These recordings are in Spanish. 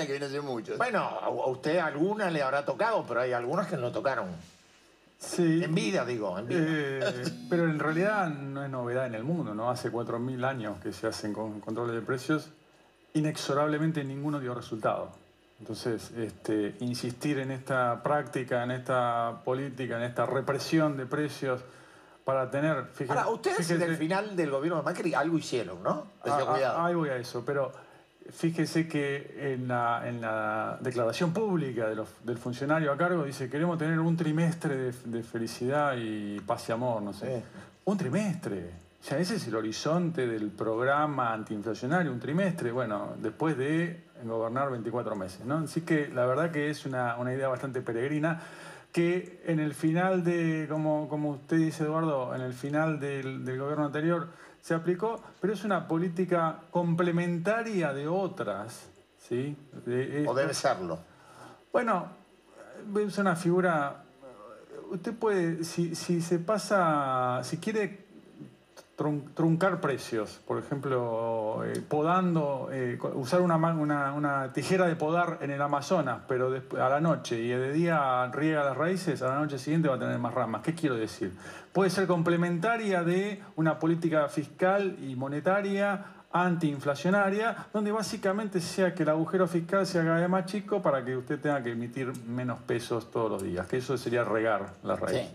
Argentina que viene hace mucho. Bueno, a a usted alguna le habrá tocado, pero hay algunas que no tocaron. Sí. En vida, digo, en vida. Eh, pero en realidad no es novedad en el mundo, ¿no? Hace 4.000 años que se hacen con controles de precios, inexorablemente ninguno dio resultado. Entonces, este, insistir en esta práctica, en esta política, en esta represión de precios para tener... fíjate- Ahora, ustedes fíjese- en el final del gobierno de Macri algo hicieron, ¿no? Decía, Ah, ah, cuidado. ahí voy a eso, pero fíjese que en la, en la declaración pública de los- del funcionario a cargo dice queremos tener un trimestre de, de felicidad y paz y amor, no sé. Sí. Un trimestre. O sea, ese es el horizonte del programa antiinflacionario, un trimestre, bueno, después de gobernar 24 meses, ¿no? Así que la verdad que es una, una idea bastante peregrina que en el final de, como, como usted dice Eduardo, en el final del, del gobierno anterior se aplicó, pero es una política complementaria de otras, ¿sí? De- O debe serlo. bueno, es una figura. Usted puede, si, si se pasa, si quiere truncar precios, por ejemplo, eh, podando, eh, usar una, ma- una, una tijera de podar en el Amazonas, pero a la noche y de día riega las raíces, a la noche siguiente va a tener más ramas. ¿Qué quiero decir? Puede ser complementaria de una política fiscal y monetaria antiinflacionaria, donde básicamente sea que el agujero fiscal cada vez más chico para que usted tenga que emitir menos pesos todos los días, que eso sería regar las Sí. raíces.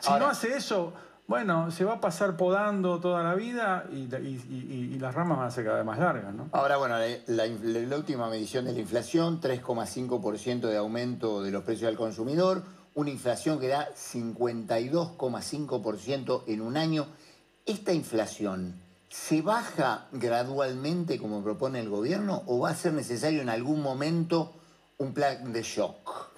Si no hace eso, bueno, se va a pasar podando toda la vida y, la- y- y- y las ramas van a ser cada vez más largas, ¿no? ahora, bueno, la, la inf- la última medición de la inflación, 3,5% de aumento de los precios al consumidor, una inflación que da 52,5% en un año. ¿Esta inflación se baja gradualmente como propone el gobierno o va a ser necesario en algún momento un plan de shock?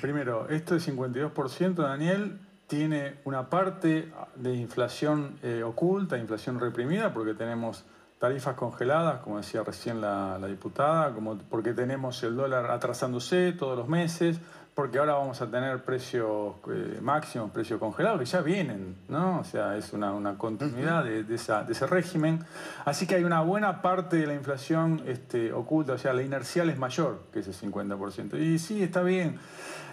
Primero, esto del 52%, Daniel, tiene una parte de inflación eh, oculta, inflación reprimida, porque tenemos tarifas congeladas, como decía recién la, la diputada, como porque tenemos el dólar atrasándose todos los meses, porque ahora vamos a tener precios eh, máximos, precios congelados, que ya vienen, ¿no? O sea, es una, una continuidad de, de esa- de ese régimen. Así que hay una buena parte de la inflación este, oculta, o sea, la inercial es mayor que ese 50%. Y sí, está bien.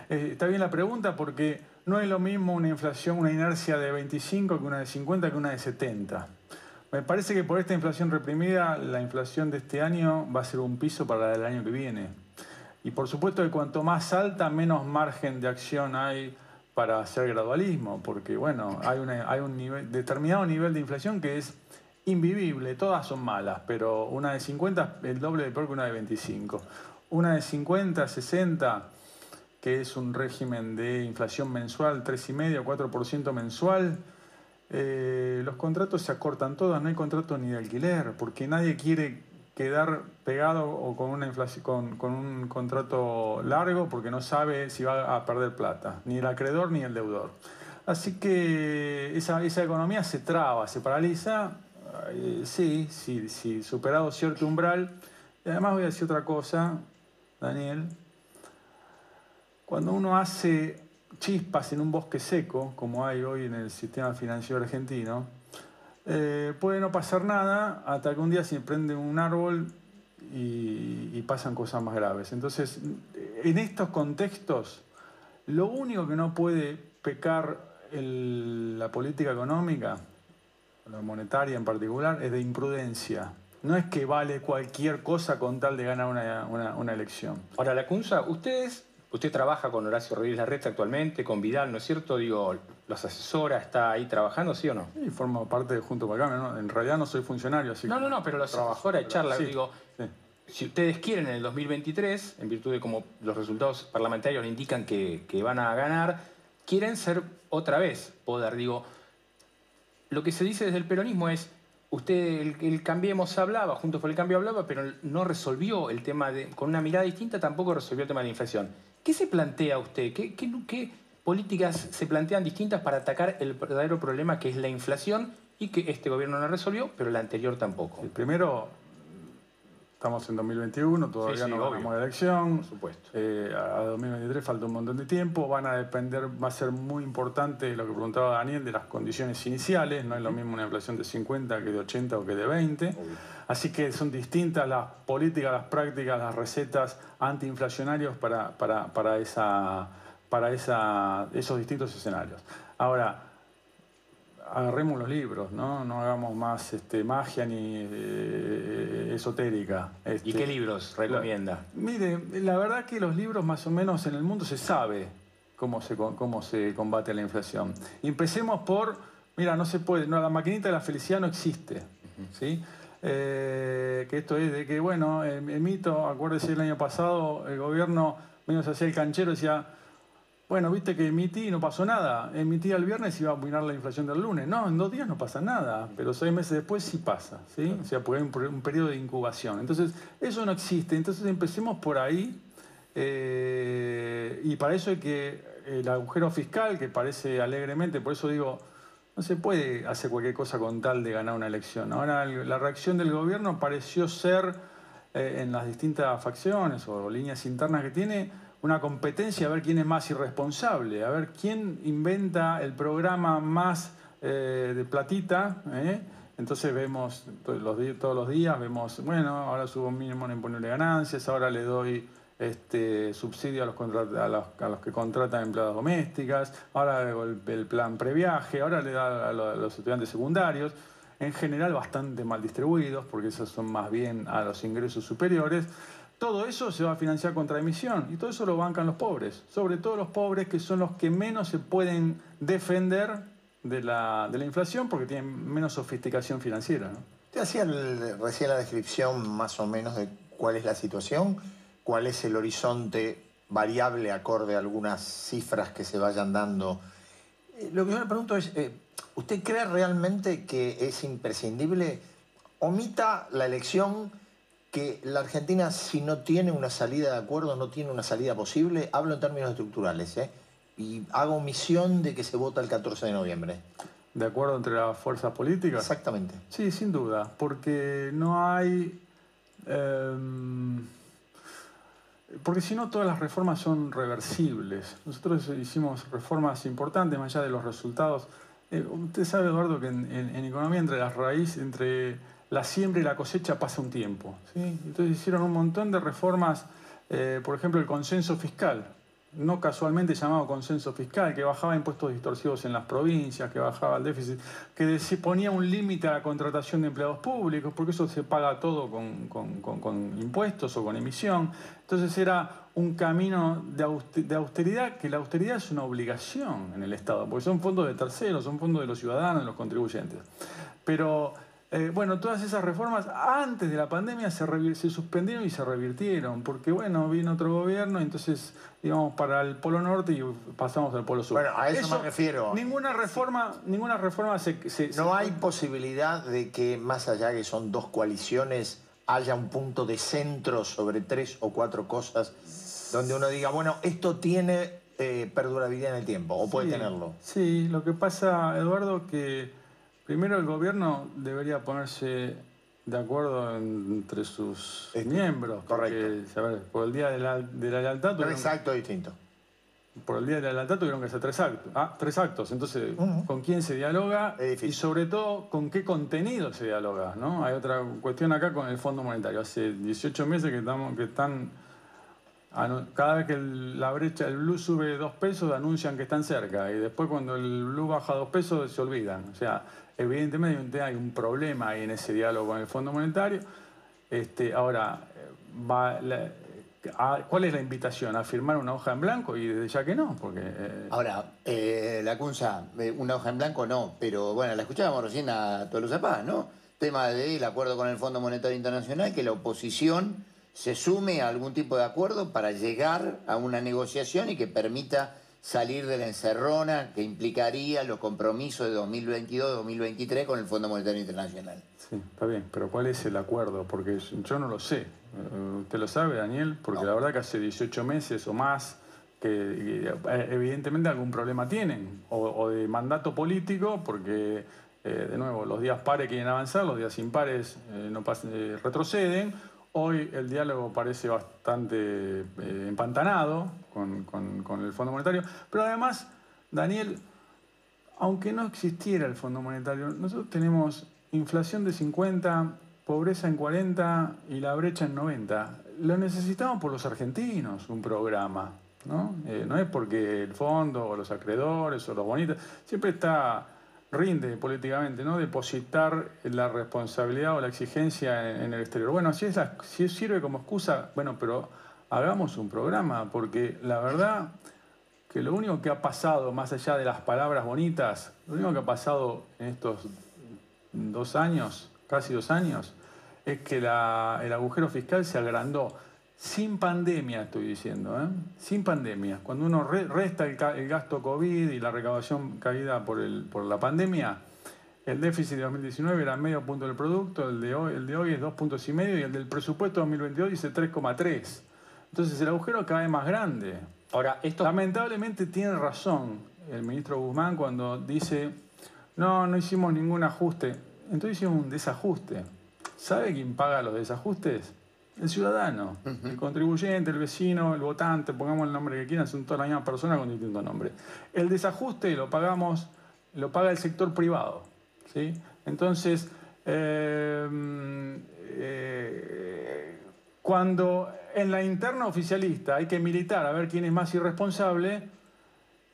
Eh, está bien la pregunta porque no es lo mismo una inflación, una inercia de 25 que una de 50 que una de 70. Me parece que por esta inflación reprimida, la inflación de este año va a ser un piso para la del año que viene. Y por supuesto que cuanto más alta, menos margen de acción hay para hacer gradualismo, porque bueno, hay, una- un nivel, determinado nivel de inflación que es invivible, todas son malas, pero una de 50 es el doble de peor que una de 25. Una de 50, 60, que es un régimen de inflación mensual, 3,5 o 4% mensual, eh, los contratos se acortan todos, no hay contrato ni de alquiler, porque nadie quiere quedar pegado o con un contrato largo porque no sabe si va a perder plata, ni el acreedor ni el deudor. Así que esa, esa economía se traba, se paraliza, eh, sí, sí, sí, superado cierto umbral. Y además voy a decir otra cosa, Daniel, cuando uno hace chispas en un bosque seco, como hay hoy en el sistema financiero argentino, eh, puede no pasar nada hasta que un día se prende un árbol y, pasan cosas más graves. Entonces, en estos contextos, lo único que no puede pecar la política económica, la monetaria en particular, es de imprudencia. No es que vale cualquier cosa con tal de ganar una, una- elección. Ahora, la CUNSA, ustedes, usted trabaja con Horacio Rodríguez Larreta actualmente, con Vidal, ¿no es cierto? Digo, los asesora, está ahí trabajando, ¿sí o no? Y formo parte de Junto para Acá, ¿no? En realidad no soy funcionario, así No, que no, no, pero los asesora y charla, Sí, digo, sí. si ustedes quieren en el 2023, en virtud de como los resultados parlamentarios indican que, que van a ganar, quieren ser otra vez poder. Digo, lo que se dice desde el peronismo es, usted, el, el Cambiemos hablaba, junto con el Cambio hablaba, pero no resolvió el tema de, con una mirada distinta tampoco resolvió el tema de la inflación. ¿Qué se plantea usted? ¿Qué, qué, qué políticas se plantean distintas para atacar el verdadero problema que es la inflación y que este gobierno no resolvió, pero el anterior tampoco? El primero, Estamos en 2021, todavía Sí, sí, no obvio. ganamos la elección. Por supuesto. Eh, a 2023 falta un montón de tiempo. Van a depender, va a ser muy importante lo que preguntaba Daniel de las condiciones iniciales. No es lo mismo una inflación de 50 que de 80 o que de 20. Así que son distintas las políticas, las prácticas, las recetas antiinflacionarios para, para, para, esa, para esa, esos distintos escenarios. Ahora, agarremos los libros, ¿no? No hagamos más este, magia ni eh, esotérica. ¿Y Este, qué libros recomienda? Mire, la verdad que los libros más o menos en el mundo se sabe cómo se, cómo se combate la inflación. Y empecemos por, mira, no se puede, no, la maquinita de la felicidad no existe, ¿sí? Eh, que esto es de que, bueno, el, el mito, acuérdese el año pasado, el gobierno menos hacía el canchero decía, bueno, viste que emití y no pasó nada. Emití el viernes y iba a mirar la inflación del lunes. No, en dos días no pasa nada, pero seis meses después sí pasa, ¿sí? O sea, porque hay un, un periodo de incubación. Entonces, eso no existe. Entonces, empecemos por ahí. eh, y para eso hay que el agujero fiscal, que parece alegremente, por eso digo, no se puede hacer cualquier cosa con tal de ganar una elección. Ahora, la reacción del gobierno pareció ser, eh, en las distintas facciones o líneas internas que tiene, una competencia a ver quién es más irresponsable, a ver quién inventa el programa más eh, de platita. ¿eh? Entonces vemos todos los, todos los días, vemos, bueno, ahora subo un mínimo en imponible ganancias, ahora le doy este, subsidio a los, a, los, a los que contratan empleadas domésticas, ahora el, el plan previaje, ahora le da a, lo- a los estudiantes secundarios, en general bastante mal distribuidos, porque esos son más bien a los ingresos superiores. Todo eso se va a financiar contra emisión y todo eso lo bancan los pobres, sobre todo los pobres que son los que menos se pueden defender de la, de la inflación porque tienen menos sofisticación financiera. ¿no? Te hacía recién la descripción más o menos de cuál es la situación, cuál es el horizonte variable acorde a algunas cifras que se vayan dando. Eh, Lo que yo le pregunto es, eh, ¿usted cree realmente que es imprescindible? Omita la elección que la Argentina, si no tiene una salida de acuerdo, no tiene una salida posible, hablo en términos estructurales, ¿eh? y hago omisión de que se vota el 14 de noviembre. ¿De acuerdo entre las fuerzas políticas? Exactamente. Sí, sin duda, porque no hay... em, porque si no, todas las reformas son reversibles. Nosotros hicimos reformas importantes, más allá de los resultados. Eh, usted sabe, Eduardo, que en, en- en economía entre las raíces, entre la siembra y la cosecha pasa un tiempo. Entonces hicieron un montón de reformas, eh, por ejemplo, el consenso fiscal, no casualmente llamado consenso fiscal, que bajaba impuestos distorsivos en las provincias, que bajaba el déficit, que ponía un límite a la contratación de empleados públicos, porque eso se paga todo con, con- con- con impuestos o con emisión. Entonces era un camino de austeridad, que la austeridad es una obligación en el Estado, porque son fondos de terceros, son fondos de los ciudadanos, de los contribuyentes. Pero eh, bueno, todas esas reformas antes de la pandemia se, suspendieron y se revirtieron, porque bueno, vino otro gobierno, entonces íbamos para el Polo Norte y pasamos al Polo Sur. Bueno, a eso me refiero. Ninguna reforma, ninguna reforma se... se- se- No hay posibilidad de que, más allá que son dos coaliciones, haya un punto de centro sobre tres o cuatro cosas donde uno diga, bueno, esto tiene eh, perdurabilidad en el tiempo, o puede Sí, tenerlo. Sí, lo que pasa, Eduardo, que primero el gobierno debería ponerse de acuerdo entre sus Este, miembros. porque, correcto. a ver, por el Día de la, de la Lealtad... Tres actos distintos. por el Día de la Lealtad tuvieron que hacer tres actos. Ah, tres actos. Entonces. ¿con quién se dialoga? Y sobre todo, ¿con qué contenido se dialoga? ¿no? Hay otra cuestión acá con el Fondo Monetario. Hace 18 meses que, estamos, que están... Cada vez que el- la brecha, el blue sube dos pesos, anuncian que están cerca. Y después cuando el blue baja dos pesos, se olvidan. O sea, evidentemente hay un, problema ahí en ese diálogo con el Fondo Monetario. Este, ahora, eh, va la- ¿cuál es la invitación? ¿A firmar una hoja en blanco? Y desde ya que no, porque... eh, Ahora, eh, la Cunza, eh, una hoja en blanco no, pero bueno, la escuchábamos recién a Tolosa Paz, ¿no? Tema del acuerdo con el Fondo Monetario Internacional, que la oposición se sume a algún tipo de acuerdo para llegar a una negociación y que permita salir de la encerrona que implicaría los compromisos de 2022-2023 con el Fondo Monetario Internacional. Sí, está bien, pero ¿cuál es el acuerdo? Porque yo no lo sé. Eh, ¿Usted lo sabe, Daniel? Porque la verdad que hace 18 meses o más que eh, evidentemente algún problema tienen, o, de mandato político, porque eh, de nuevo los días pares quieren avanzar, los días impares no retroceden, Hoy el diálogo parece bastante eh, empantanado con, el Fondo Monetario, pero además, Daniel, aunque no existiera el Fondo Monetario, nosotros tenemos inflación de 50, pobreza en 40 y la brecha en 90. Lo necesitamos por los argentinos, un programa. ¿no? Eh, no es porque el fondo o los acreedores o los bonitos, siempre está rinde políticamente, ¿no? Depositar la responsabilidad o la exigencia en, el exterior. Bueno, si, si sirve como excusa, bueno, pero hagamos un programa, porque la verdad que lo único que ha pasado, más allá de las palabras bonitas, lo único que ha pasado en estos dos años, casi dos años, es que el agujero fiscal se agrandó. Sin pandemia, estoy diciendo, ¿eh? sin pandemia. Cuando uno resta el, gasto COVID y la recaudación caída por, el, por la pandemia, el déficit de 2019 era medio punto del producto, el de hoy, el de hoy es dos puntos y medio y el del presupuesto 2022 dice 3,3. Entonces el agujero cada vez más grande. Ahora, esto... Lamentablemente tiene razón el ministro Guzmán cuando dice, no, no hicimos ningún ajuste. Entonces hicimos un desajuste. ¿Sabe quién paga los desajustes? El ciudadano, el contribuyente, el vecino, el votante, pongamos el nombre que quieran, son todas las mismas personas con distintos nombres. El desajuste lo pagamos, lo paga el sector privado. ¿sí? Entonces, em, eh, cuando en la interna oficialista hay que militar a ver quién es más irresponsable,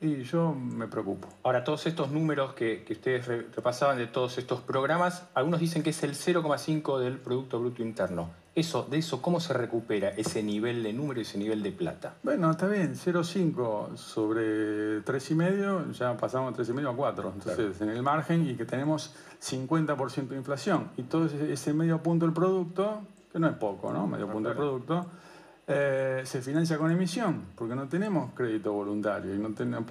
y yo me preocupo. Ahora, todos estos números que, que ustedes repasaban de todos estos programas, algunos dicen que es el 0,5 del Producto Bruto Interno. Eso, de eso, ¿cómo se recupera ese nivel de número y ese nivel de plata? Bueno, está bien, 0,5 sobre 3,5, ya pasamos de 3,5 a 4. Entonces, en el margen y que tenemos 50% de inflación. Y todo ese, medio punto del producto, que no es poco, ¿no? Medio punto del producto, eh, se financia con emisión, porque no tenemos crédito voluntario y no,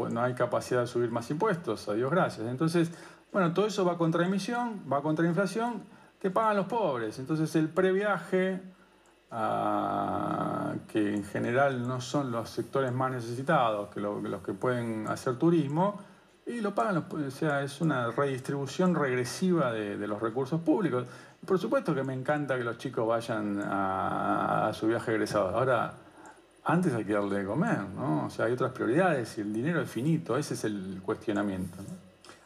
no hay capacidad de subir más impuestos, a Dios gracias. Entonces, bueno, todo eso va contra emisión, va contra inflación que pagan los pobres. Entonces el previaje, ah, que en general no son los sectores más necesitados, que, los que pueden hacer turismo, y lo pagan los O sea, es una redistribución regresiva de, los recursos públicos. Por supuesto que me encanta que los chicos vayan a, su viaje egresado. Ahora, antes hay que darle de comer, ¿no? O sea, hay otras prioridades y el dinero es finito. Ese es el cuestionamiento.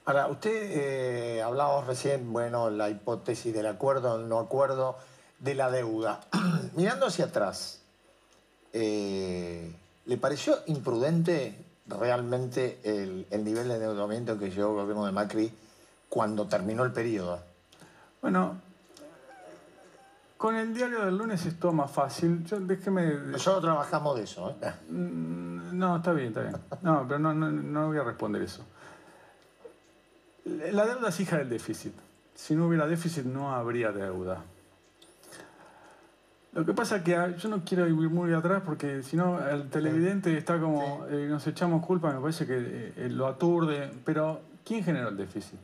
Ahora, usted eh, hablábamos recién, bueno, la hipótesis del acuerdo, el no acuerdo, de la deuda. Mirando hacia atrás, eh, ¿le pareció imprudente realmente el, nivel de endeudamiento que llevó el gobierno de Macri cuando terminó el periodo? Bueno, con el diario del lunes es todo más fácil. Yo, déjeme... Nosotros trabajamos de eso. ¿eh? Mm, no, está bien, está bien. No, pero no, no voy a responder eso. La deuda es hija del déficit. Si no hubiera déficit no habría deuda. Lo que pasa es que ah, yo no quiero ir muy atrás porque si no el televidente está como, eh, nos echamos culpa, me parece que eh, lo aturde. Pero, ¿quién generó el déficit?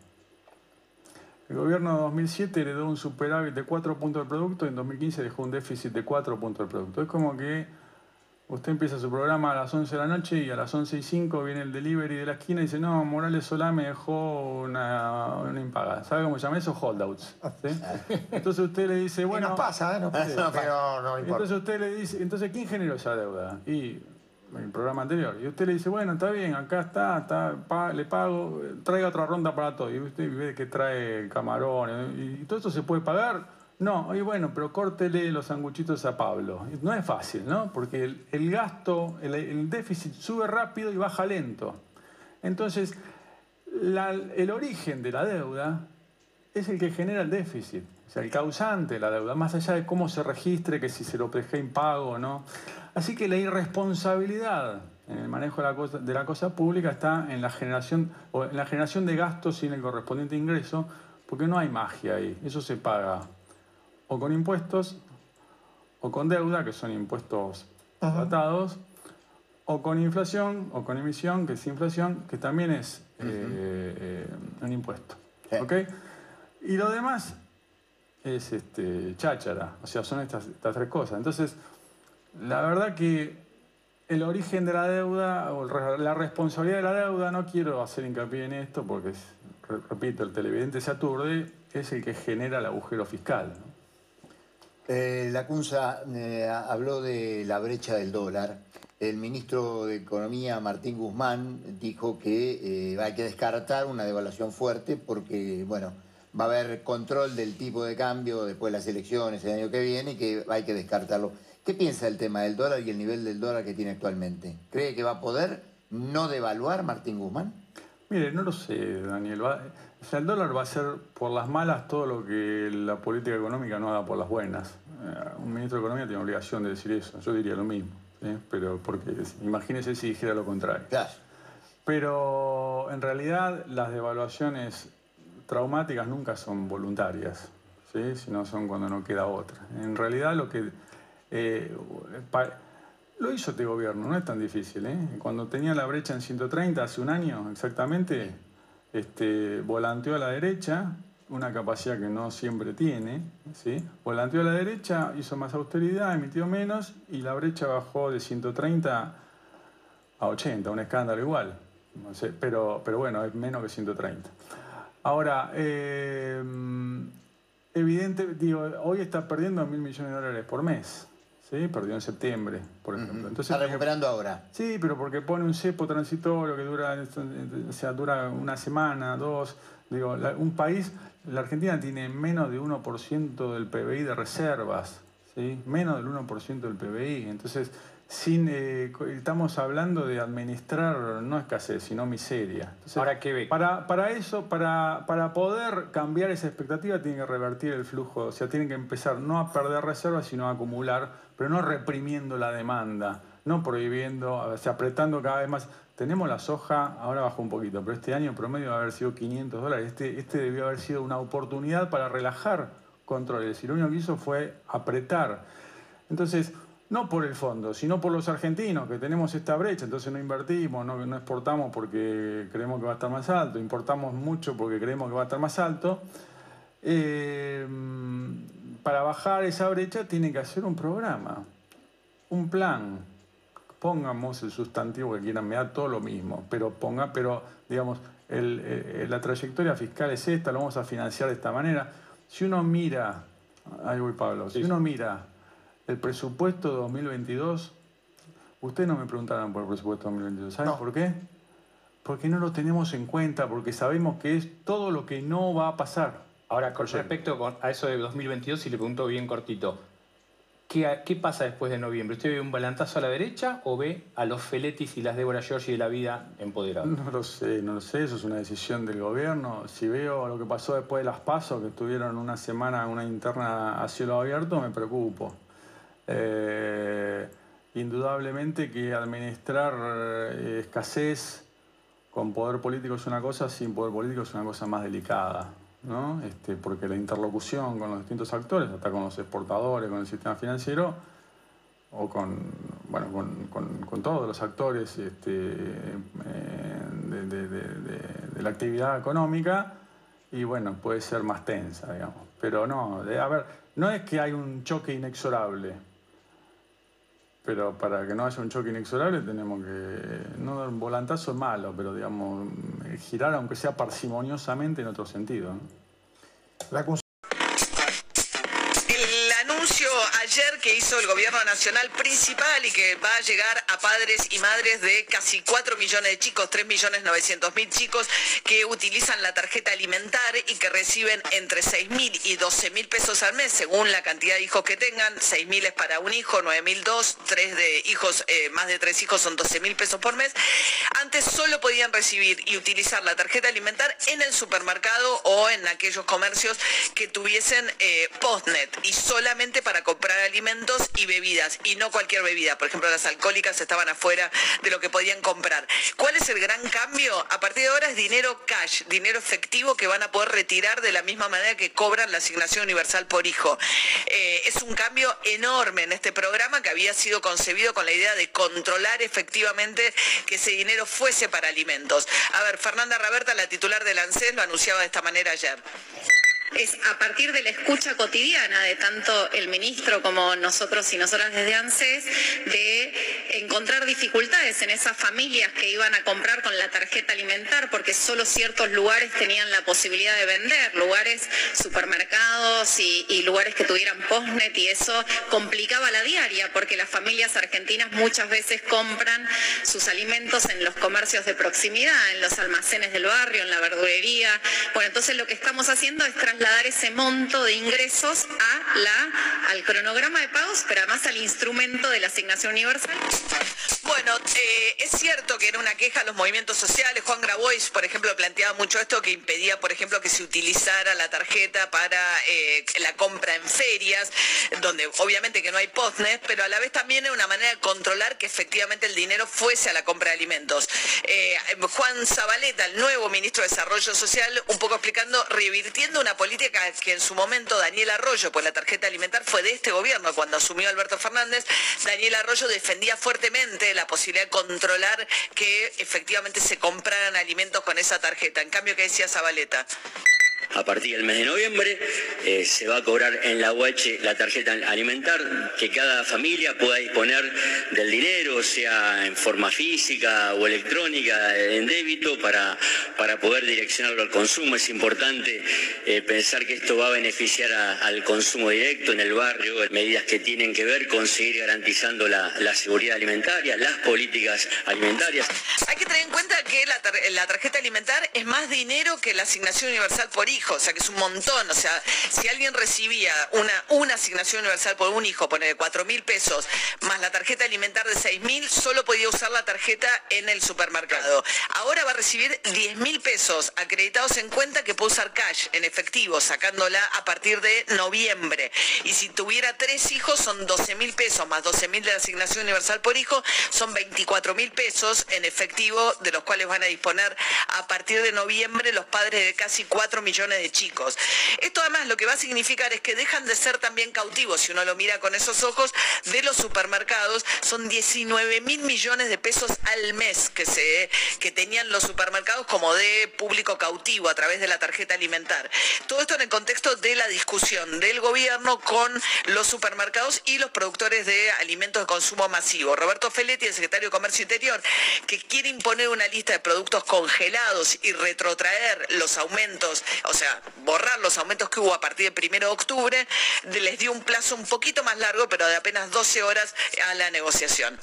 El gobierno de 2007 heredó un superávit de 4 puntos del producto y en 2015 dejó un déficit de 4 puntos del producto. Es como que Usted empieza su programa a las 11 de la noche y a las 11 y 5 viene el delivery de la esquina y dice, no, Morales Solá me dejó una, una impaga. ¿Sabe cómo se llama eso? Holdouts. Entonces usted le dice, bueno... no pasa, ¿eh? No pasa, pero no importa. Entonces usted le dice, entonces ¿quién generó esa deuda? Y el programa anterior. Y usted le dice, bueno, está bien, acá está, está le pago, traiga otra ronda para todo. Y usted ve que trae camarones. Y todo esto se puede pagar no, oye, bueno, pero córtele los sanguchitos a Pablo. No es fácil, ¿no? Porque el, gasto, el, déficit sube rápido y baja lento. Entonces, el origen de la deuda es el que genera el déficit. O sea, el causante de la deuda, más allá de cómo se registre, que si se lo deja impago o no. Así que la irresponsabilidad en el manejo de la, cosa, de la cosa pública está en la, generación, o en la generación de gastos sin el correspondiente ingreso, porque no hay magia ahí, eso se paga o con impuestos o con deuda, que son impuestos tratados, o con inflación, o con emisión, que es inflación, que también es eh, eh, un impuesto. Sí. ¿Ok? Y lo demás es este, cháchara, o sea, son estas, estas tres cosas. Entonces, la verdad que el origen de la deuda, o la responsabilidad de la deuda, no quiero hacer hincapié en esto porque, es- repito, el televidente se aturde, es el que genera el agujero fiscal. ¿no? Eh, la CUNSA eh, habló de la brecha del dólar. El ministro de Economía, Martín Guzmán, dijo que eh, hay que descartar una devaluación fuerte porque, bueno, va a haber control del tipo de cambio después de las elecciones el año que viene y que hay que descartarlo. ¿Qué piensa del tema del dólar y el nivel del dólar que tiene actualmente? ¿Cree que va a poder no devaluar Martín Guzmán? Mire, no lo sé, Daniel. O sea, el dólar va a ser por las malas todo lo que la política económica no haga por las buenas. Eh, un ministro de Economía tiene obligación de decir eso. Yo diría lo mismo. ¿sí? Pero porque imagínese si dijera lo contrario. Claro. Pero en realidad las devaluaciones traumáticas nunca son voluntarias, ¿sí? sino son cuando no queda otra. En realidad lo que eh, lo hizo este gobierno, no es tan difícil. ¿eh? Cuando tenía la brecha en 130 hace un año exactamente, este, volanteó a la derecha, una capacidad que no siempre tiene, volanteó a la derecha, hizo más austeridad, emitió menos y la brecha bajó de 130 a 80, un escándalo igual. Pero, pero bueno, es menos que 130. Ahora, eh, evidente, digo, hoy está perdiendo mil millones de dólares por mes. ¿Sí? Perdió en septiembre, por ejemplo. Entonces, Está recuperando ahora. Sí, pero porque pone un cepo transitorio que dura, o sea, dura una semana, dos. Digo, la- un país, la Argentina tiene menos de 1% del PBI de reservas, ¿sí? Menos del 1% del PBI. Entonces, sin, eh, estamos hablando de administrar no escasez, sino miseria. Entonces, Ahora, ¿qué ve? para, para eso, para, para poder cambiar esa expectativa, tiene que revertir el flujo. O sea, tienen que empezar no a perder reservas, sino a acumular, pero no reprimiendo la demanda, no prohibiendo, o sea, apretando cada vez más. Tenemos la soja, ahora bajó un poquito, pero este año en promedio va a haber sido 500 dólares. Este, este debió haber sido una oportunidad para relajar controles. Y lo único que hizo fue apretar. Entonces, no por el fondo, sino por los argentinos, que tenemos esta brecha, entonces no invertimos, no, no exportamos porque creemos que va a estar más alto, importamos mucho porque creemos que va a estar más alto. Eh, para bajar esa brecha tiene que hacer un programa, un plan. Pongamos el sustantivo que quieran, me da todo lo mismo, pero ponga, pero digamos, el- eh, la trayectoria fiscal es esta, lo vamos a financiar de esta manera. Si uno mira, ahí voy Pablo, si uno mira el presupuesto 2022, ustedes no me preguntaron por el presupuesto 2022, ¿saben No. por qué? Porque no lo tenemos en cuenta, porque sabemos que es todo lo que no va a pasar. Ahora, con respecto a eso de 2022, si le pregunto bien cortito, ¿qué, qué pasa después de noviembre? ¿Usted ve un volantazo a la derecha o ve a los Feletis y las Débora Giorgi de la vida empoderados? No lo sé, no lo sé, eso es una decisión del gobierno. Si veo lo que pasó después de las pasos, que estuvieron una semana una interna a cielo abierto, me preocupo. Eh, indudablemente que administrar eh, escasez con poder político es una cosa, sin poder político es una cosa más delicada. ¿no? Este, porque la interlocución con los distintos actores, hasta con los exportadores, con el sistema financiero, o con, bueno, con, con- todos los actores este, eh, de, de- la actividad económica y bueno, puede ser más tensa, digamos. Pero no, a ver, no es que hay un choque inexorable, pero para que no haya un choque inexorable tenemos que, no dar un volantazo es malo, pero digamos, girar aunque sea parsimoniosamente en otro sentido. ¿no? La El anuncio ayer que hizo el gobierno nacional principal y que va a llegar a padres y madres de casi 4 millones de chicos, 3 millones 900 mil chicos que utilizan la tarjeta alimentar y que reciben entre 6 mil y 12 mil pesos al mes según la cantidad de hijos que tengan. 6 mil es para un hijo, 9 mil dos, 3 de hijos, eh, más de 3 hijos son 12 mil pesos por mes. Antes solo podían recibir y utilizar la tarjeta alimentar en el supermercado o en aquellos comercios que tuviesen eh, postnet y solamente para comprar alimentos y bebidas, y no cualquier bebida. Por ejemplo, las alcohólicas estaban afuera de lo que podían comprar. ¿Cuál es el gran cambio? A partir de ahora es dinero cash, dinero efectivo que van a poder retirar de la misma manera que cobran la asignación universal por hijo. Eh, es un cambio enorme en este programa que había sido concebido con la idea de controlar efectivamente que ese dinero fuese para alimentos. A ver, Fernanda Raberta, la titular del ANSES, lo anunciaba de esta manera ayer es a partir de la escucha cotidiana de tanto el ministro como nosotros y nosotras desde ANSES, de encontrar dificultades en esas familias que iban a comprar con la tarjeta alimentar, porque solo ciertos lugares tenían la posibilidad de vender, lugares, supermercados y, lugares que tuvieran postnet, y eso complicaba la diaria, porque las familias argentinas muchas veces compran sus alimentos en los comercios de proximidad, en los almacenes del barrio, en la verdulería. Bueno, entonces lo que estamos haciendo es ese monto de ingresos a la, al cronograma de pagos, pero además al instrumento de la asignación universal. Bueno, eh, es cierto que era una queja a los movimientos sociales. Juan Grabois, por ejemplo, planteaba mucho esto que impedía, por ejemplo, que se utilizara la tarjeta para eh, la compra en ferias, donde obviamente que no hay postnet, pero a la vez también es una manera de controlar que efectivamente el dinero fuese a la compra de alimentos. Eh, Juan Zabaleta, el nuevo ministro de Desarrollo Social, un poco explicando, revirtiendo una política que en su momento Daniel Arroyo, pues la tarjeta alimentar fue de este gobierno cuando asumió Alberto Fernández, Daniel Arroyo defendía fuertemente la posibilidad de controlar que efectivamente se compraran alimentos con esa tarjeta. En cambio, ¿qué decía Zabaleta? A partir del mes de noviembre. Eh, se va a cobrar en la UH la tarjeta alimentar, que cada familia pueda disponer del dinero, sea en forma física o electrónica, en débito, para, para poder direccionarlo al consumo. Es importante eh, pensar que esto va a beneficiar al consumo directo en el barrio, medidas que tienen que ver con seguir garantizando la, seguridad alimentaria, las políticas alimentarias. Hay que tener en cuenta que la, la tarjeta alimentar es más dinero que la asignación universal por hijo, o sea que es un montón. O sea, si alguien recibía una, una asignación universal por un hijo, pone cuatro mil pesos, más la tarjeta alimentar de seis mil, solo podía usar la tarjeta en el supermercado. Ahora va a recibir diez mil pesos acreditados en cuenta que puede usar cash en efectivo, sacándola a partir de noviembre. Y si tuviera tres hijos, son 12 mil pesos, más 12 mil de la asignación universal por hijo, son 24 mil pesos en efectivo, de los cuales van a disponer a partir de noviembre los padres de casi 4 millones de chicos. Esto además lo que va a significar es que dejan de ser también cautivos, si uno lo mira con esos ojos, de los supermercados. Son 19 mil millones de pesos al mes que, se, que tenían los supermercados como de público cautivo a través de la tarjeta alimentar. Todo esto en el contexto de la discusión del gobierno con los supermercados y los productores de alimentos de consumo masivo. Roberto Feletti, el secretario de Comercio Interior, que quiere imponer una lista de productos congelados y retrotraer los aumentos, o sea, borrar los aumentos que hubo a partir del 1 de octubre, les dio un plazo un poquito más largo, pero de apenas 12 horas a la negociación.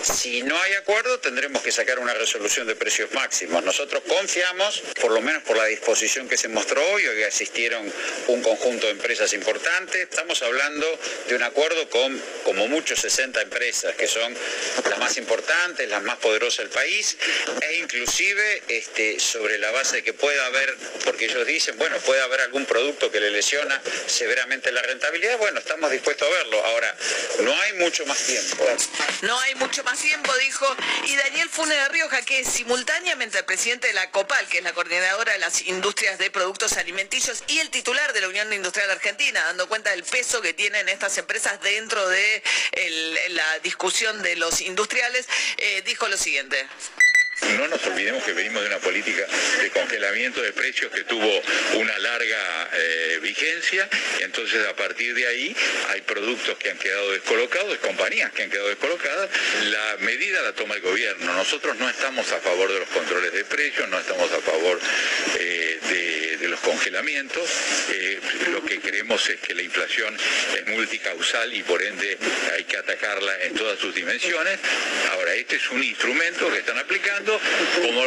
Si no hay acuerdo, tendremos que sacar una resolución de precios máximos. Nosotros confiamos, por lo menos por la disposición que se mostró hoy, que asistieron un conjunto de empresas importantes. Estamos hablando de un acuerdo con, como muchos, 60 empresas, que son las más importantes, las más poderosas del país, e inclusive este, sobre la base de que pueda haber, porque ellos dicen, bueno, puede haber algún producto que le lesiona severamente la rentabilidad, bueno, estamos dispuestos a verlo. Ahora, no hay mucho más tiempo. No hay mucho más tiempo, dijo, y Daniel Funes de Rioja, que simultáneamente el presidente de la COPAL, que es la coordinadora de las industrias de productos alimenticios, y el titular de la Unión Industrial Argentina, dando cuenta del peso que tienen estas empresas dentro de la discusión de los industriales, eh, dijo lo siguiente. No nos olvidemos que venimos de una política de congelamiento de precios que tuvo una larga eh, vigencia y entonces a partir de ahí hay productos que han quedado descolocados, compañías que han quedado descolocadas. La medida la toma el gobierno. Nosotros no estamos a favor de los controles de precios, no estamos a favor eh, de, los congelamientos. Eh, lo que creemos es que la inflación es multicausal y por ende hay que atacarla en todas sus dimensiones. Ahora, este es un instrumento que están aplicando como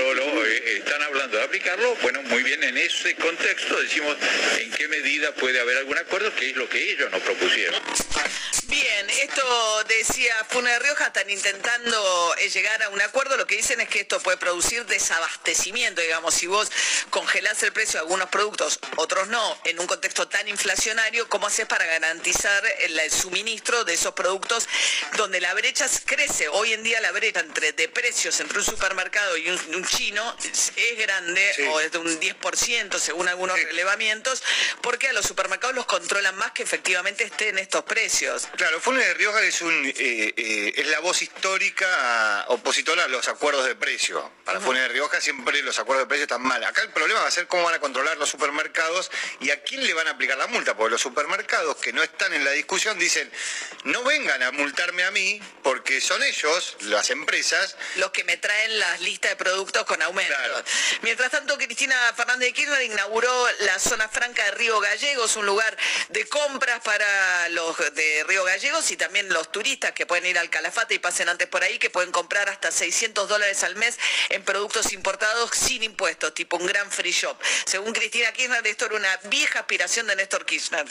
eh, están hablando de aplicarlo, bueno, muy bien, en ese contexto decimos en qué medida puede haber algún acuerdo, que es lo que ellos nos propusieron. Bien, esto decía Funa de Rioja, están intentando eh, llegar a un acuerdo. Lo que dicen es que esto puede producir desabastecimiento, digamos, si vos congelás el precio de algunos productos, otros no, en un contexto tan inflacionario, ¿cómo haces para garantizar el, el suministro de esos productos donde la brecha crece? Hoy en día la brecha entre de precios entre un supermercado y un, un chino es, es grande, o es de un 10% según algunos relevamientos, porque a los supermercados los controlan más que efectivamente estén estos precios. Claro, Funes de Rioja es, un, eh, eh, es la voz histórica opositora a los acuerdos de precio. Para Funes de Rioja siempre los acuerdos de precio están mal. Acá el problema va a ser cómo van a controlar los supermercados y a quién le van a aplicar la multa, porque los supermercados que no están en la discusión dicen, no vengan a multarme a mí, porque son ellos, las empresas, los que me traen las listas de productos con aumentos. Mientras tanto, Cristina Fernández de Kirchner inauguró la zona franca de Río Gallegos, un lugar de compras para los de Río Gallegos y también los turistas que pueden ir al Calafate y pasen antes por ahí, que pueden comprar hasta 600 dólares al mes en productos importados sin impuestos, tipo un gran free shop. Según Cristina Kirchner, esto era una vieja aspiración de Néstor Kirchner.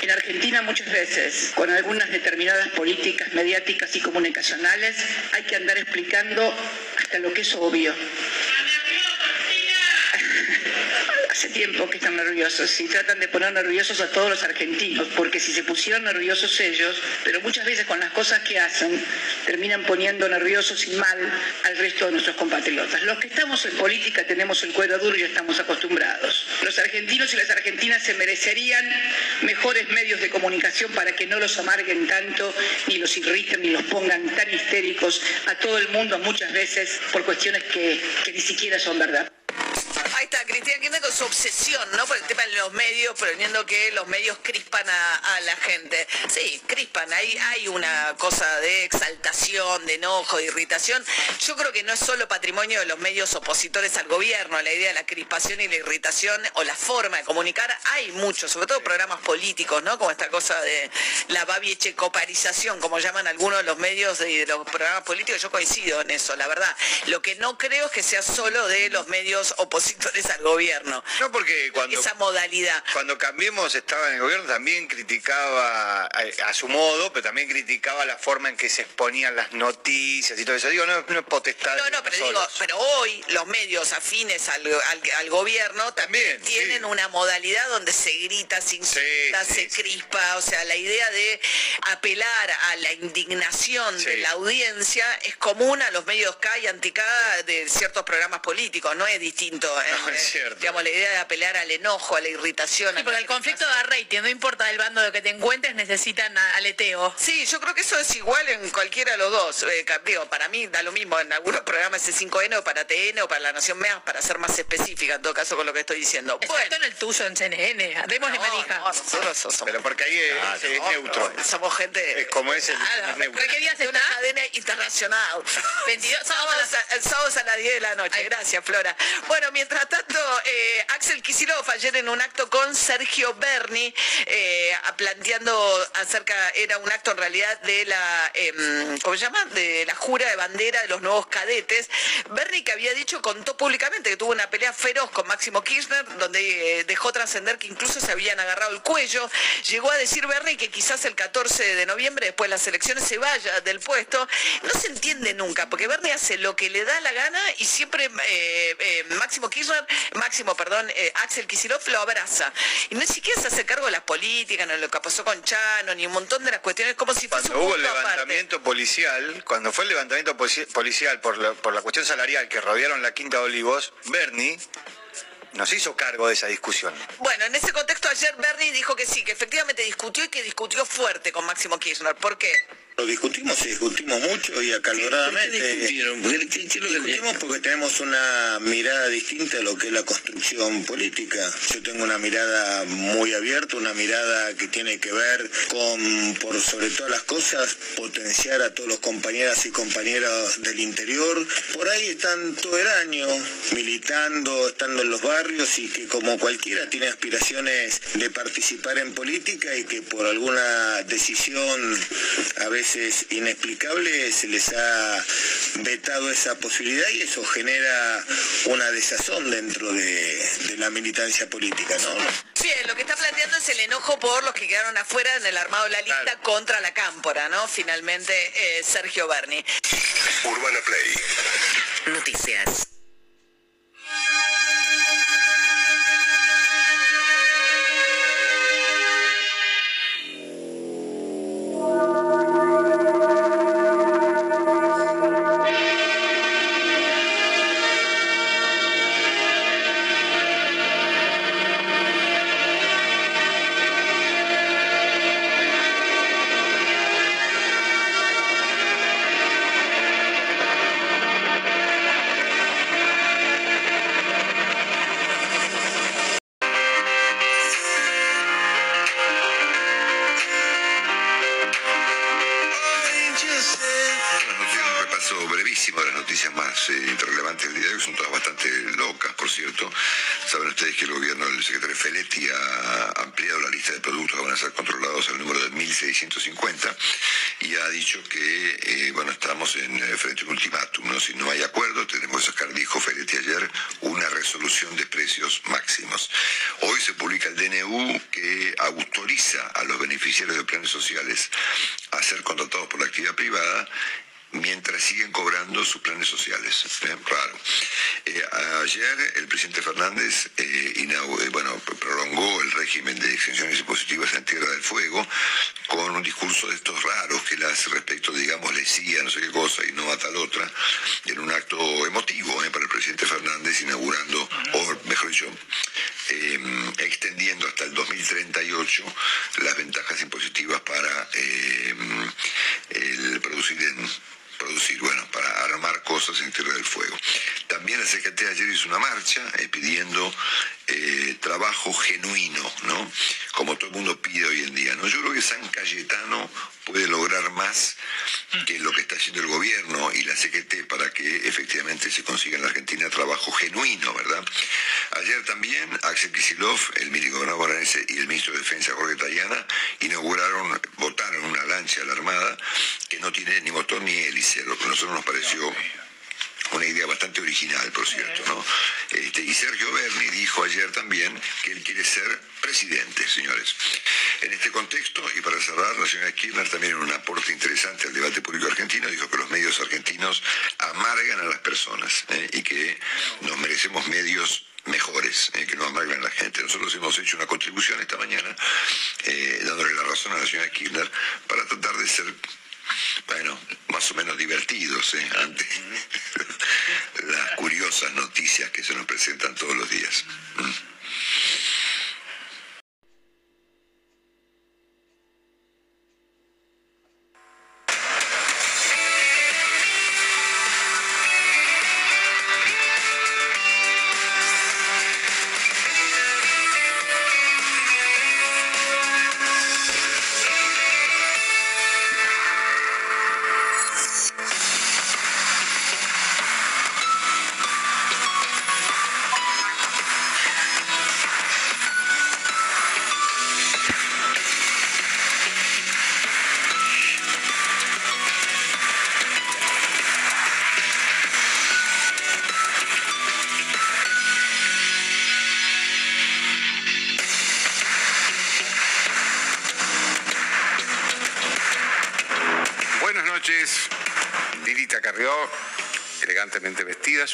En Argentina muchas veces, con algunas determinadas políticas mediáticas y comunicacionales, hay que andar explicando hasta lo que es obvio. Hace tiempo que están nerviosos y tratan de poner nerviosos a todos los argentinos, porque si se pusieron nerviosos ellos, pero muchas veces con las cosas que hacen, terminan poniendo nerviosos y mal al resto de nuestros compatriotas. Los que estamos en política tenemos el cuero duro y estamos acostumbrados. Los argentinos y las argentinas se merecerían mejores medios de comunicación para que no los amarguen tanto, ni los irriten, ni los pongan tan histéricos a todo el mundo muchas veces por cuestiones que, que ni siquiera son verdad. Ahí está, Cristina Kirchner con su obsesión, ¿no? Por el tema de los medios, poniendo que los medios crispan a, la gente. Sí, crispan, ahí hay una cosa de exaltación, de enojo, de irritación. Yo creo que no es solo patrimonio de los medios opositores al gobierno, la idea de la crispación y la irritación o la forma de comunicar. Hay muchos, sobre todo programas políticos, ¿no? Como esta cosa de la babiechecoparización, como llaman algunos de los medios y de los programas políticos. Yo coincido en eso, la verdad. Lo que no creo es que sea solo de los medios opositores al gobierno. No, porque cuando... Esa modalidad. Cuando Cambiemos estaba en el gobierno también criticaba a, a su modo, pero también criticaba la forma en que se exponían las noticias y todo eso. Digo, no, no es potestad. No, no, pero digo, pero hoy los medios afines al, al- al gobierno también, tienen una modalidad donde se grita, se insulta, se crispa, o sea, la idea de apelar a la indignación de la audiencia es común a los medios K y anti-K de ciertos programas políticos, no es distinto. eh, cierto. Digamos, la idea de apelar al enojo, a la irritación. Sí, porque el conflicto da rating, no importa el bando de que te encuentres, necesitan aleteo. Sí, yo creo que eso es igual en cualquiera de los dos. Eh, digo, para mí da lo mismo en algunos programas C5N o para TN o para La Nación MEA, para ser más específica en todo caso con lo que estoy diciendo. Excepto en el tuyo, en CNN. Démosle manija. No, nosotros somos, Pero porque ahí es, Ah, es no, neutro. no, somos gente... Es como es el Claro, neutro. ¿pero qué días de una cadena internacional. 22 sábados, a, el sábado a las 10 de la noche. Gracias, Flora. Bueno, mientras tanto, eh, Axel Kicillof ayer en un acto con Sergio Berni, eh, planteando acerca, era un acto en realidad de la, em, ¿cómo se llama? De la jura de bandera de los nuevos cadetes. Berni que había dicho, contó públicamente que tuvo una pelea feroz con Máximo Kirchner, donde eh, dejó trascender que incluso se habían agarrado el cuello. Llegó a decir Berni que quizás el 14 de noviembre, después de las elecciones, se vaya del puesto. No se entiende nunca, porque Berni hace lo que le da la gana y siempre Máximo Kirchner, Máximo, perdón, eh, Axel Kicillof lo abraza. Y ni siquiera se hace cargo de las políticas, no lo que pasó con Chano, ni un montón de las cuestiones, como si fuese Cuando un hubo el aparte. levantamiento policial, cuando fue el levantamiento polici- policial por la, por la cuestión salarial que rodearon la Quinta de Olivos, Bernie nos hizo cargo de esa discusión. Bueno, en ese contexto ayer Berni dijo que sí, que efectivamente discutió y que discutió fuerte con Máximo Kirchner. ¿Por qué? Lo discutimos y discutimos mucho y acaloradamente. ¿Por qué discutieron? ¿Qué- qué- qué es lo Discutimos porque tenemos una mirada distinta a lo que es la construcción política. Yo tengo una mirada muy abierta, una mirada que tiene que ver con, por sobre todas las cosas, potenciar a todos los compañeras y compañeros del interior. Por ahí están todo el año militando, estando en los barrios y que como cualquiera tiene aspiraciones de participar en política y que por alguna decisión a veces inexplicable se les ha vetado esa posibilidad y eso genera una desazón dentro de, de la militancia política, ¿no? Bien, lo que está planteando es el enojo por los que quedaron afuera en el armado de la lista contra la cámpora, ¿no? Finalmente, eh, Sergio Berni. Urbana Play. Noticias. Dijo ayer también que él quiere ser presidente, señores. En este contexto, y para cerrar, la señora Kirchner también en un aporte interesante al debate público argentino dijo que los medios argentinos amargan a las personas ¿eh? y que nos merecemos medios mejores, eh, que no amargan a la gente. Nosotros hemos hecho una contribución esta mañana eh, dándole la razón a la señora Kirchner para tratar de ser bueno, más o menos divertidos ¿eh? ante las curiosas noticias que se nos presentan todos los días.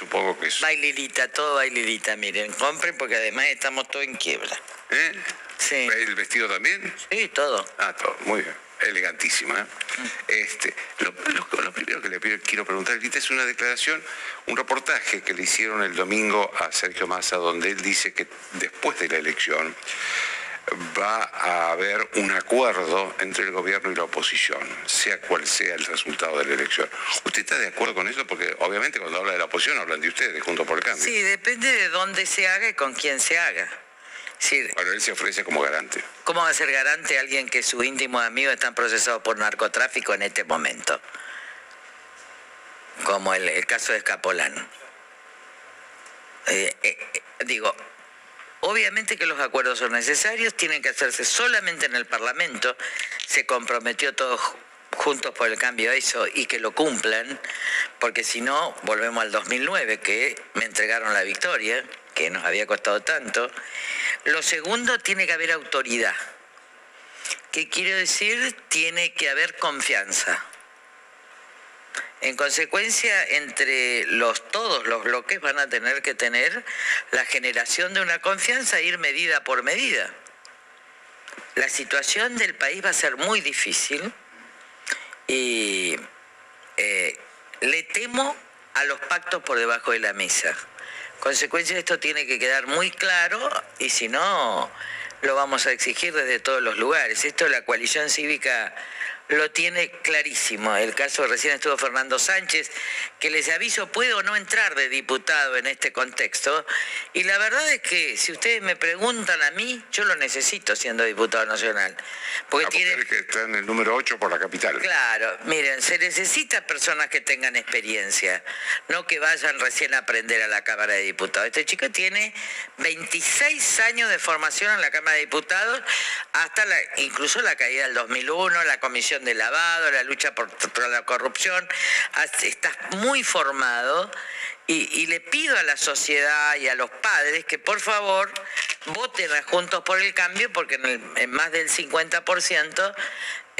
Supongo que es... Todo baililita, miren, compren porque además estamos todos en quiebra. ¿Eh? Sí. ¿El vestido también? Sí, todo. Ah, todo, muy bien. Elegantísima. ¿eh? Este, lo, lo- lo primero que le pido- quiero preguntar, es una declaración, un reportaje que le hicieron el domingo a Sergio Massa, donde él dice que después de la elección va a haber un acuerdo entre el gobierno y la oposición, sea cual sea el resultado de la elección. ¿Usted está de acuerdo con eso? Porque obviamente cuando habla de la oposición hablan de ustedes, junto por el cambio. Sí, depende de dónde se haga y con quién se haga. Sí, Bueno, él se ofrece como garante. ¿Cómo va a ser garante alguien que sus íntimos amigos están procesados por narcotráfico en este momento? Como el, el caso de Escapolano. Eh, eh, eh, digo, obviamente que los acuerdos son necesarios, tienen que hacerse solamente en el Parlamento. Se comprometió todo Ju- Juntos por el Cambio eso y que lo cumplan, porque si no, volvemos al 2009, que me entregaron la victoria, que nos había costado tanto. Lo segundo, tiene que haber autoridad. ¿Qué quiero decir? Tiene que haber confianza. En consecuencia, entre los, todos los bloques van a tener que tener la generación de una confianza e ir medida por medida. La situación del país va a ser muy difícil y eh, le temo a los pactos por debajo de la mesa. Consecuencia, esto tiene que quedar muy claro y si no, lo vamos a exigir desde todos los lugares. Esto la coalición cívica lo tiene clarísimo. El caso recién estuvo Fernando Sánchez, que les aviso, puede o no entrar de diputado en este contexto. Y la verdad es que si ustedes me preguntan a mí, yo lo necesito siendo diputado nacional. Porque Ah, tiene... que está en el número 8 por la capital. Claro, miren, se necesita personas que tengan experiencia, no que vayan recién a aprender a la Cámara de Diputados. Este chico tiene 26 años de formación en la Cámara de Diputados, hasta la, incluso la caída del 2001, la comisión de lavado, la lucha por, por la corrupción. Has- Está muy formado y, y le pido a la sociedad y a los padres que por favor voten a Juntos por el Cambio, porque en, el- en más del 50%,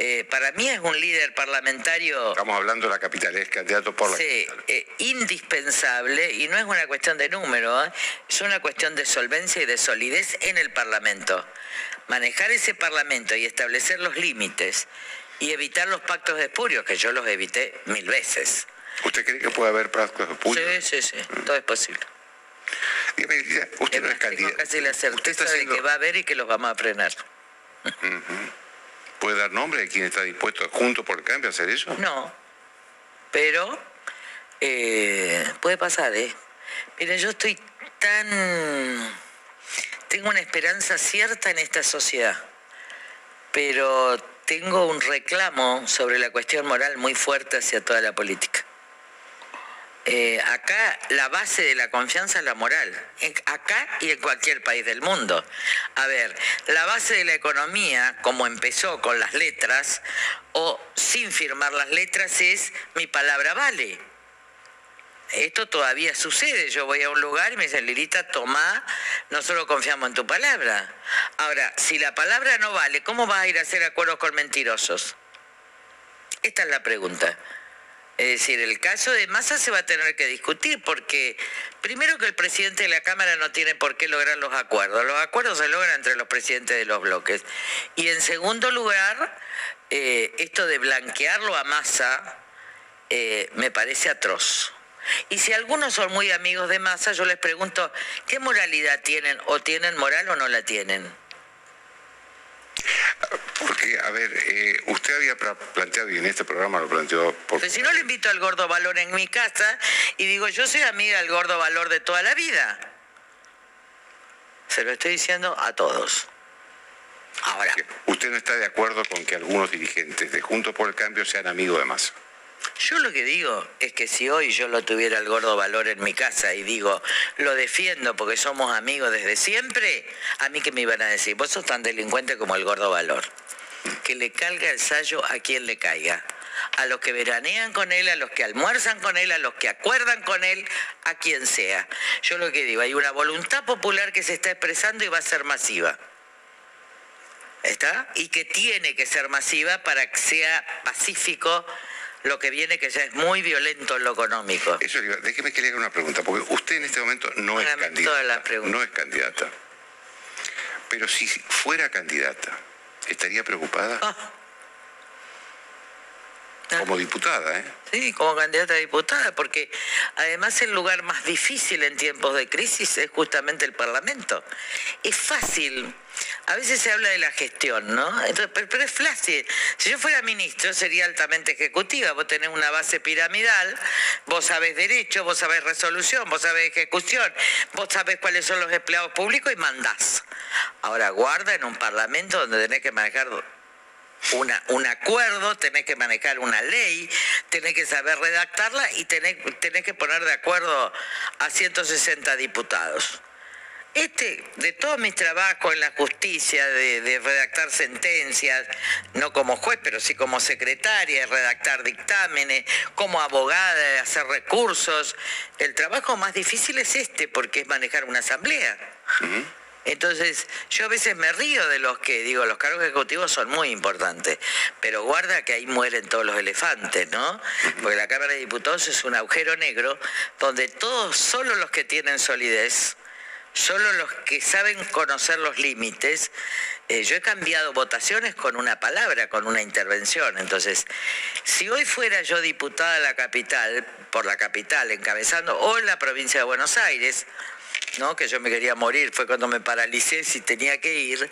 eh, para mí es un líder parlamentario Estamos hablando de la capital, es candidato por la sí, eh, indispensable, y no es una cuestión de número, ¿eh? es una cuestión de solvencia y de solidez en el Parlamento. Manejar ese Parlamento y establecer los límites y evitar los pactos de espurios, que yo los evité mil veces. ¿Usted cree que puede haber pactos de puño? Sí, sí, sí, todo es posible. Dígame, usted no es Tengo candidato. casi la certeza de que va a haber y que los vamos a frenar. ¿Puede dar nombre de quién está dispuesto junto por el cambio a hacer eso? No, pero eh, puede pasar, ¿eh? Miren, yo estoy tan... Tengo una esperanza cierta en esta sociedad, pero tengo un reclamo sobre la cuestión moral muy fuerte hacia toda la política. Eh, acá la base de la confianza es la moral, acá y en cualquier país del mundo. A ver, la base de la economía, como empezó con las letras, o sin firmar las letras, es mi palabra vale. Esto todavía sucede. Yo voy a un lugar y me dicen, Lilita, tomá, nosotros confiamos en tu palabra. Ahora, si la palabra no vale, ¿cómo vas a ir a hacer acuerdos con mentirosos? Esta es la pregunta. Es decir, el caso de Massa se va a tener que discutir porque primero que el presidente de la Cámara no tiene por qué lograr los acuerdos. Los acuerdos se logran entre los presidentes de los bloques. Y en segundo lugar, eh, esto de blanquearlo a Massa eh, me parece atroz. Y si algunos son muy amigos de Massa, yo les pregunto, ¿qué moralidad tienen? ¿O tienen moral o no la tienen? Porque, a ver, eh, usted había planteado, y en este programa lo planteó por... Porque si no le invito al gordo valor en mi casa y digo, yo soy amiga del gordo valor de toda la vida. Se lo estoy diciendo a todos. Ahora. ¿Usted no está de acuerdo con que algunos dirigentes de Juntos por el Cambio sean amigos de Massa? Yo lo que digo es que si hoy yo lo tuviera el gordo valor en mi casa y digo, lo defiendo porque somos amigos desde siempre, a mí que me iban a decir, vos sos tan delincuente como el gordo valor. Que le calga el sallo a quien le caiga. A los que veranean con él, a los que almuerzan con él, a los que acuerdan con él, a quien sea. Yo lo que digo, hay una voluntad popular que se está expresando y va a ser masiva. ¿Está? Y que tiene que ser masiva para que sea pacífico lo que viene, que ya es muy violento en lo económico. Eso, déjeme que le haga una pregunta, porque usted en este momento no es candidata. todas las preguntas. No es candidata. Pero si fuera candidata, ¿estaría preocupada? Ah. Como diputada, ¿eh? Sí, como candidata a diputada, porque además el lugar más difícil en tiempos de crisis es justamente el Parlamento. Es fácil. A veces se habla de la gestión, ¿no? Entonces, pero, pero es fácil. Si yo fuera ministro sería altamente ejecutiva. Vos tenés una base piramidal, vos sabés derecho, vos sabés resolución, vos sabés ejecución, vos sabés cuáles son los empleados públicos y mandás. Ahora guarda en un Parlamento donde tenés que manejar una, un acuerdo, tenés que manejar una ley, tenés que saber redactarla y tenés, que poner de acuerdo a 160 diputados. Este, de todos mis trabajos en la justicia, de, de redactar sentencias, no como juez, pero sí como secretaria, redactar dictámenes, como abogada, hacer recursos, el trabajo más difícil es este, porque es manejar una asamblea. Entonces, yo a veces me río de los que digo, los cargos ejecutivos son muy importantes, pero guarda que ahí mueren todos los elefantes, ¿no? Porque la Cámara de Diputados es un agujero negro donde todos, solo los que tienen solidez, solo los que saben conocer los límites, eh, yo he cambiado votaciones con una palabra, con una intervención. Entonces, si hoy fuera yo diputada de la capital, por la capital, encabezando, o en la provincia de Buenos Aires, ¿no? que yo me quería morir, fue cuando me paralicé si tenía que ir,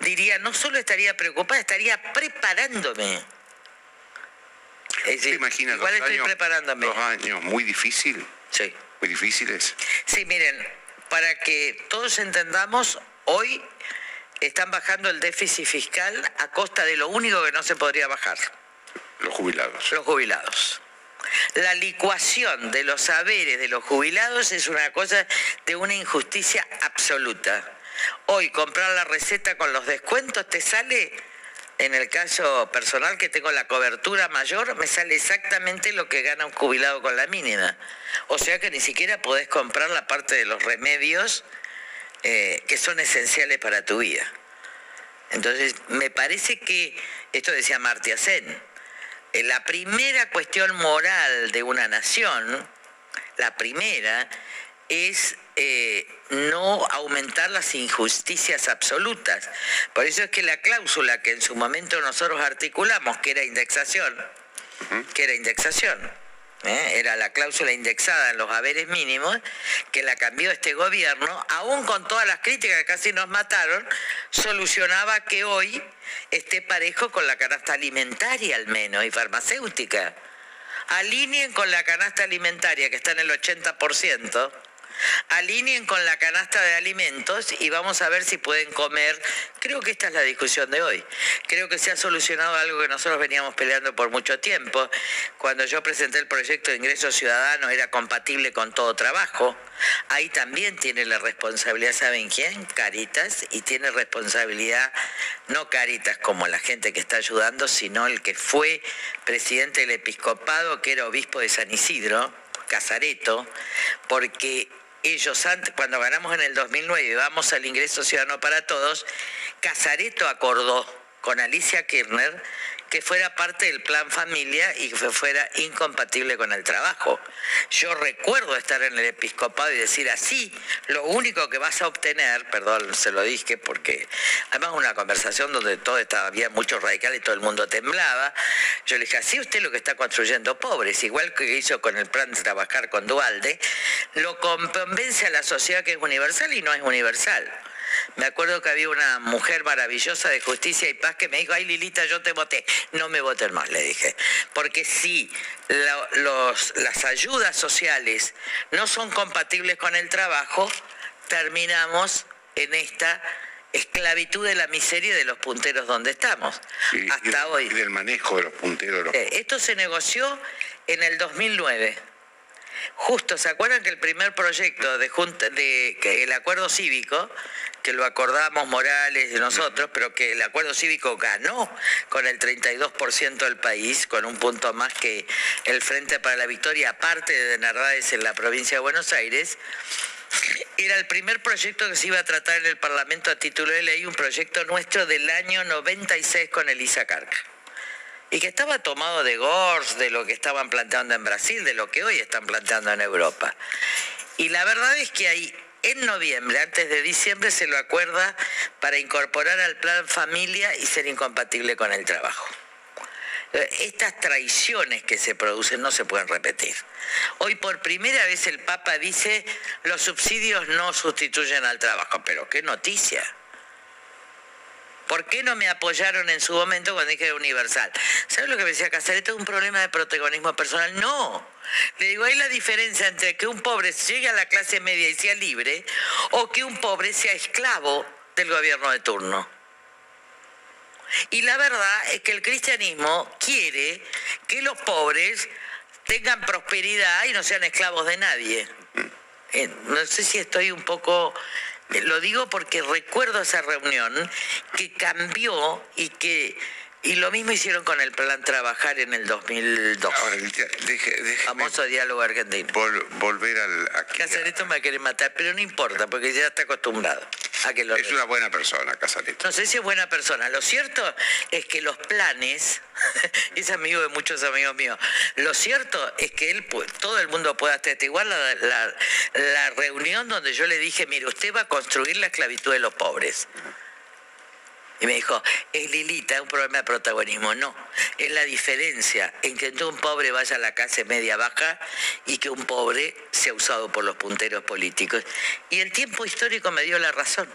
diría, no solo estaría preocupada, estaría preparándome. Es ¿Te imaginas igual dos estoy años, preparándome. dos años muy difícil? Sí. Muy difíciles. Sí, miren, para que todos entendamos, hoy están bajando el déficit fiscal a costa de lo único que no se podría bajar, Los jubilados. los jubilados. La licuación de los saberes de los jubilados es una cosa de una injusticia absoluta. Hoy comprar la receta con los descuentos te sale, en el caso personal que tengo la cobertura mayor, me sale exactamente lo que gana un jubilado con la mínima. O sea que ni siquiera podés comprar la parte de los remedios eh, que son esenciales para tu vida. Entonces, me parece que, esto decía Martia Sen, eh, la primera cuestión moral de una nación, la primera, es eh, no aumentar las injusticias absolutas. Por eso es que la cláusula que en su momento nosotros articulamos, que era indexación, que era indexación, ¿eh? era la cláusula indexada en los haberes mínimos, que la cambió este gobierno, aún con todas las críticas que casi nos mataron, solucionaba que hoy esté parejo con la canasta alimentaria al menos y farmacéutica. Alineen con la canasta alimentaria que está en el 80%, alineen con la canasta de alimentos y vamos a ver si pueden comer. Creo que esta es la discusión de hoy. Creo que se ha solucionado algo que nosotros veníamos peleando por mucho tiempo. Cuando yo presenté el proyecto de ingreso ciudadano era compatible con todo trabajo. Ahí también tiene la responsabilidad, ¿saben quién? Caritas. Y tiene responsabilidad no Caritas como la gente que está ayudando, sino el que fue presidente del episcopado, que era obispo de San Isidro, Casareto, porque ellos antes, cuando ganamos en el 2009 y vamos al ingreso ciudadano para todos, Casareto acordó con Alicia Kirchner que fuera parte del plan familia y que fuera incompatible con el trabajo. Yo recuerdo estar en el episcopado y decir así, lo único que vas a obtener, perdón, se lo dije porque además una conversación donde todo estaba, había mucho radical y todo el mundo temblaba, yo le dije, así usted lo que está construyendo pobres, igual que hizo con el plan de trabajar con Dualde, lo convence a la sociedad que es universal y no es universal. Me acuerdo que había una mujer maravillosa de justicia y paz que me dijo, ay Lilita, yo te voté. No me voten más, le dije. Porque si la- los- las ayudas sociales no son compatibles con el trabajo, terminamos en esta esclavitud de la miseria de los punteros donde estamos. Hasta hoy. Y del manejo de los punteros. los- Eh, Esto se negoció en el 2009. Justo, ¿se acuerdan que el primer proyecto de, junta, de que el acuerdo cívico, que lo acordamos Morales y nosotros, pero que el acuerdo cívico ganó con el 32% del país, con un punto más que el Frente para la Victoria, aparte de Narváez en la provincia de Buenos Aires, era el primer proyecto que se iba a tratar en el Parlamento a título de ley, un proyecto nuestro del año 96 con Elisa Carca y que estaba tomado de Gors, de lo que estaban planteando en Brasil, de lo que hoy están planteando en Europa. Y la verdad es que ahí, en noviembre, antes de diciembre, se lo acuerda para incorporar al plan familia y ser incompatible con el trabajo. Eh, Estas traiciones que se producen no se pueden repetir. Hoy por primera vez el Papa dice los subsidios no sustituyen al trabajo, pero qué noticia. ¿Por qué no me apoyaron en su momento cuando dije universal? ¿Sabes lo que me decía Casareto? ¿Es un problema de protagonismo personal? No. Le digo, hay la diferencia entre que un pobre llegue a la clase media y sea libre o que un pobre sea esclavo del gobierno de turno. Y la verdad es que el cristianismo quiere que los pobres tengan prosperidad y no sean esclavos de nadie. Eh, no sé si estoy un poco Lo digo porque recuerdo esa reunión que cambió y que y lo mismo hicieron con el plan Trabajar en el 2002. Ahora, deje, déjeme Famoso diálogo argentino. vol- volver al... Aquí, Casareto me va a querer matar, pero no importa, porque ya está acostumbrado a que lo es una buena persona, Casareto. No sé si es buena persona. Lo cierto es que los planes, es amigo de muchos amigos míos, lo cierto es que él, todo el mundo puede atestiguar la, la, la reunión donde yo le dije, mire, usted va a construir la esclavitud de los pobres. Y me dijo, es Lilita, un problema de protagonismo. No, es la diferencia en que un pobre vaya a la clase media baja y que un pobre sea usado por los punteros políticos. Y el tiempo histórico me dio la razón.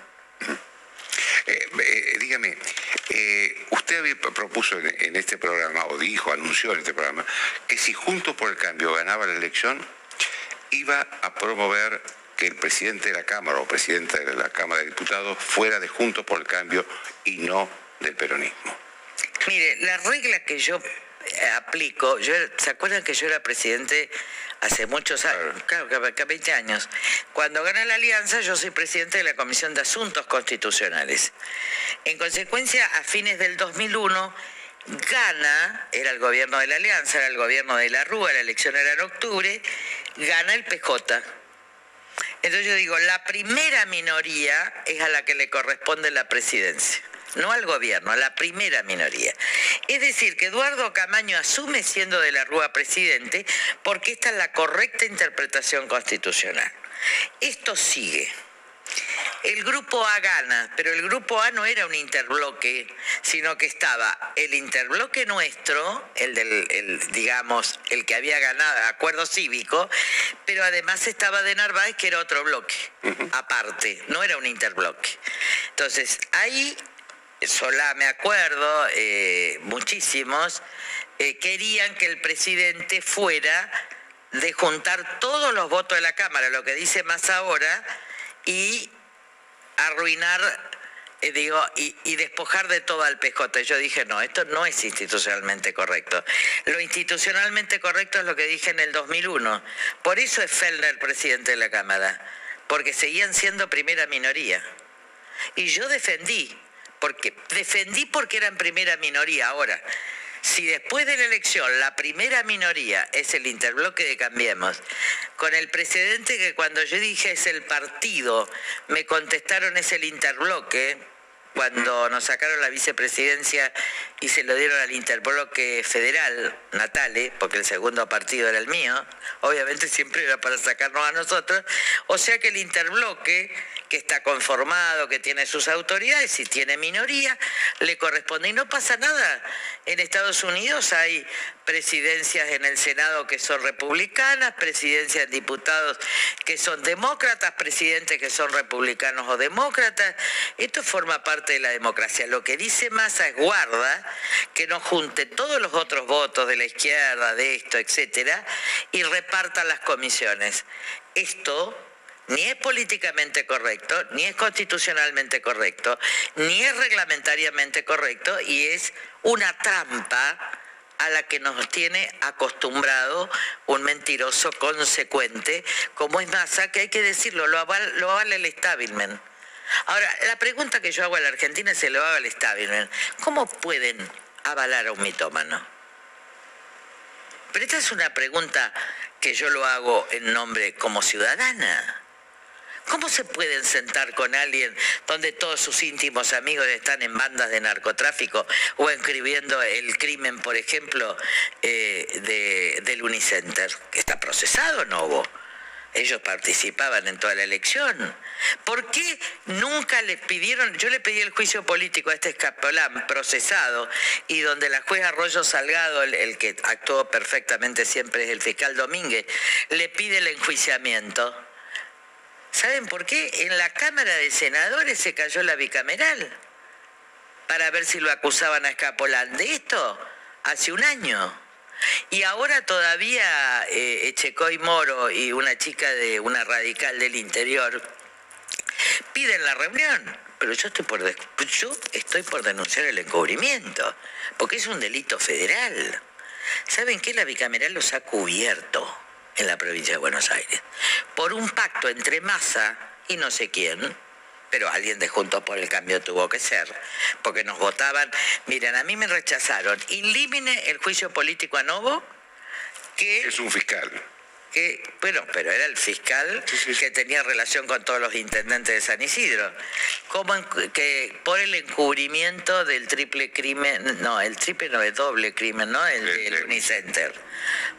Eh, eh, dígame, eh, usted propuso en, en este programa, o dijo, anunció en este programa, que si Juntos por el Cambio ganaba la elección, iba a promover que el presidente de la Cámara o presidenta de la Cámara de Diputados fuera de Juntos por el Cambio y no del peronismo. Mire, la regla que yo eh, aplico, yo, ¿se acuerdan que yo era presidente hace muchos años? Claro, que que 20 años. Cuando gana la alianza, yo soy presidente de la Comisión de Asuntos Constitucionales. En consecuencia, a fines del 2001, gana, era el gobierno de la alianza, era el gobierno de la Rúa, la elección era en octubre, gana el PJ. Entonces yo digo, la primera minoría es a la que le corresponde la presidencia, no al gobierno, a la primera minoría. Es decir, que Eduardo Camaño asume siendo de la Rúa presidente porque esta es la correcta interpretación constitucional. Esto sigue. El grupo A gana, pero el grupo A no era un interbloque, sino que estaba el interbloque nuestro, el del, el, digamos, el que había ganado, acuerdo cívico, pero además estaba de Narváez, que era otro bloque, aparte, no era un interbloque. Entonces, ahí, Solá, me acuerdo, eh, muchísimos, eh, querían que el presidente fuera de juntar todos los votos de la Cámara, lo que dice más ahora, y arruinar, eh, digo, y, despojar de todo al PJ. Yo dije, no, esto no es institucionalmente correcto. Lo institucionalmente correcto es lo que dije en el 2001. Por eso es Fellner presidente de la Cámara, porque seguían siendo primera minoría. Y yo defendí, porque defendí porque eran primera minoría. Ahora, si después de la elección la primera minoría es el interbloque de Cambiemos, con el precedente que cuando yo dije es el partido, me contestaron es el interbloque, cuando nos sacaron la vicepresidencia y se lo dieron al interbloque federal, Natale, porque el segundo partido era el mío, obviamente siempre era para sacarnos a nosotros, o sea que el interbloque que está conformado, que tiene sus autoridades y tiene minoría, le corresponde. Y no pasa nada. En Estados Unidos hay presidencias en el Senado que son republicanas, presidencias de diputados que son demócratas, presidentes que son republicanos o demócratas. Esto forma parte de la democracia. Lo que dice Massa es guarda que no junte todos los otros votos de la izquierda, de esto, etcétera, y reparta las comisiones. Esto ni es políticamente correcto, ni es constitucionalmente correcto, ni es reglamentariamente correcto y es una trampa a la que nos tiene acostumbrado un mentiroso consecuente como es Massa, que hay que decirlo, lo avala, el establishment. Ahora, la pregunta que yo hago a la Argentina se lo hago al establishment. ¿Cómo pueden avalar a un mitómano? Pero esta es una pregunta que yo lo hago en nombre como ciudadana. ¿Cómo se pueden sentar con alguien donde todos sus íntimos amigos están en bandas de narcotráfico o escribiendo el crimen, por ejemplo, eh, de, del Unicenter? ¿Está procesado no hubo? Ellos participaban en toda la elección. ¿Por qué nunca les pidieron? Yo le pedí el juicio político a este escapolán procesado y donde la jueza Arroyo Salgado, el que actuó perfectamente siempre es el fiscal Domínguez, le pide el enjuiciamiento. ¿Saben por qué? En la Cámara de Senadores se cayó la bicameral para ver si lo acusaban a Escapolán de esto hace un año. Y ahora todavía eh, Echecoy Moro y una chica de una radical del interior piden la reunión. Pero yo estoy por yo estoy por denunciar el encubrimiento, porque es un delito federal. ¿Saben qué? La bicameral los ha cubierto en la provincia de Buenos Aires por un pacto entre Massa y no sé quién, pero alguien de Juntos por el Cambio tuvo que ser, porque nos votaban. Miren, a mí me rechazaron. Elimine el juicio político a Novo, que... Es un fiscal. Que, bueno, pero era el fiscal que tenía relación con todos los intendentes de San Isidro. Como que por el encubrimiento del triple crimen, no, el triple no, el doble crimen, ¿no? El del Unicenter.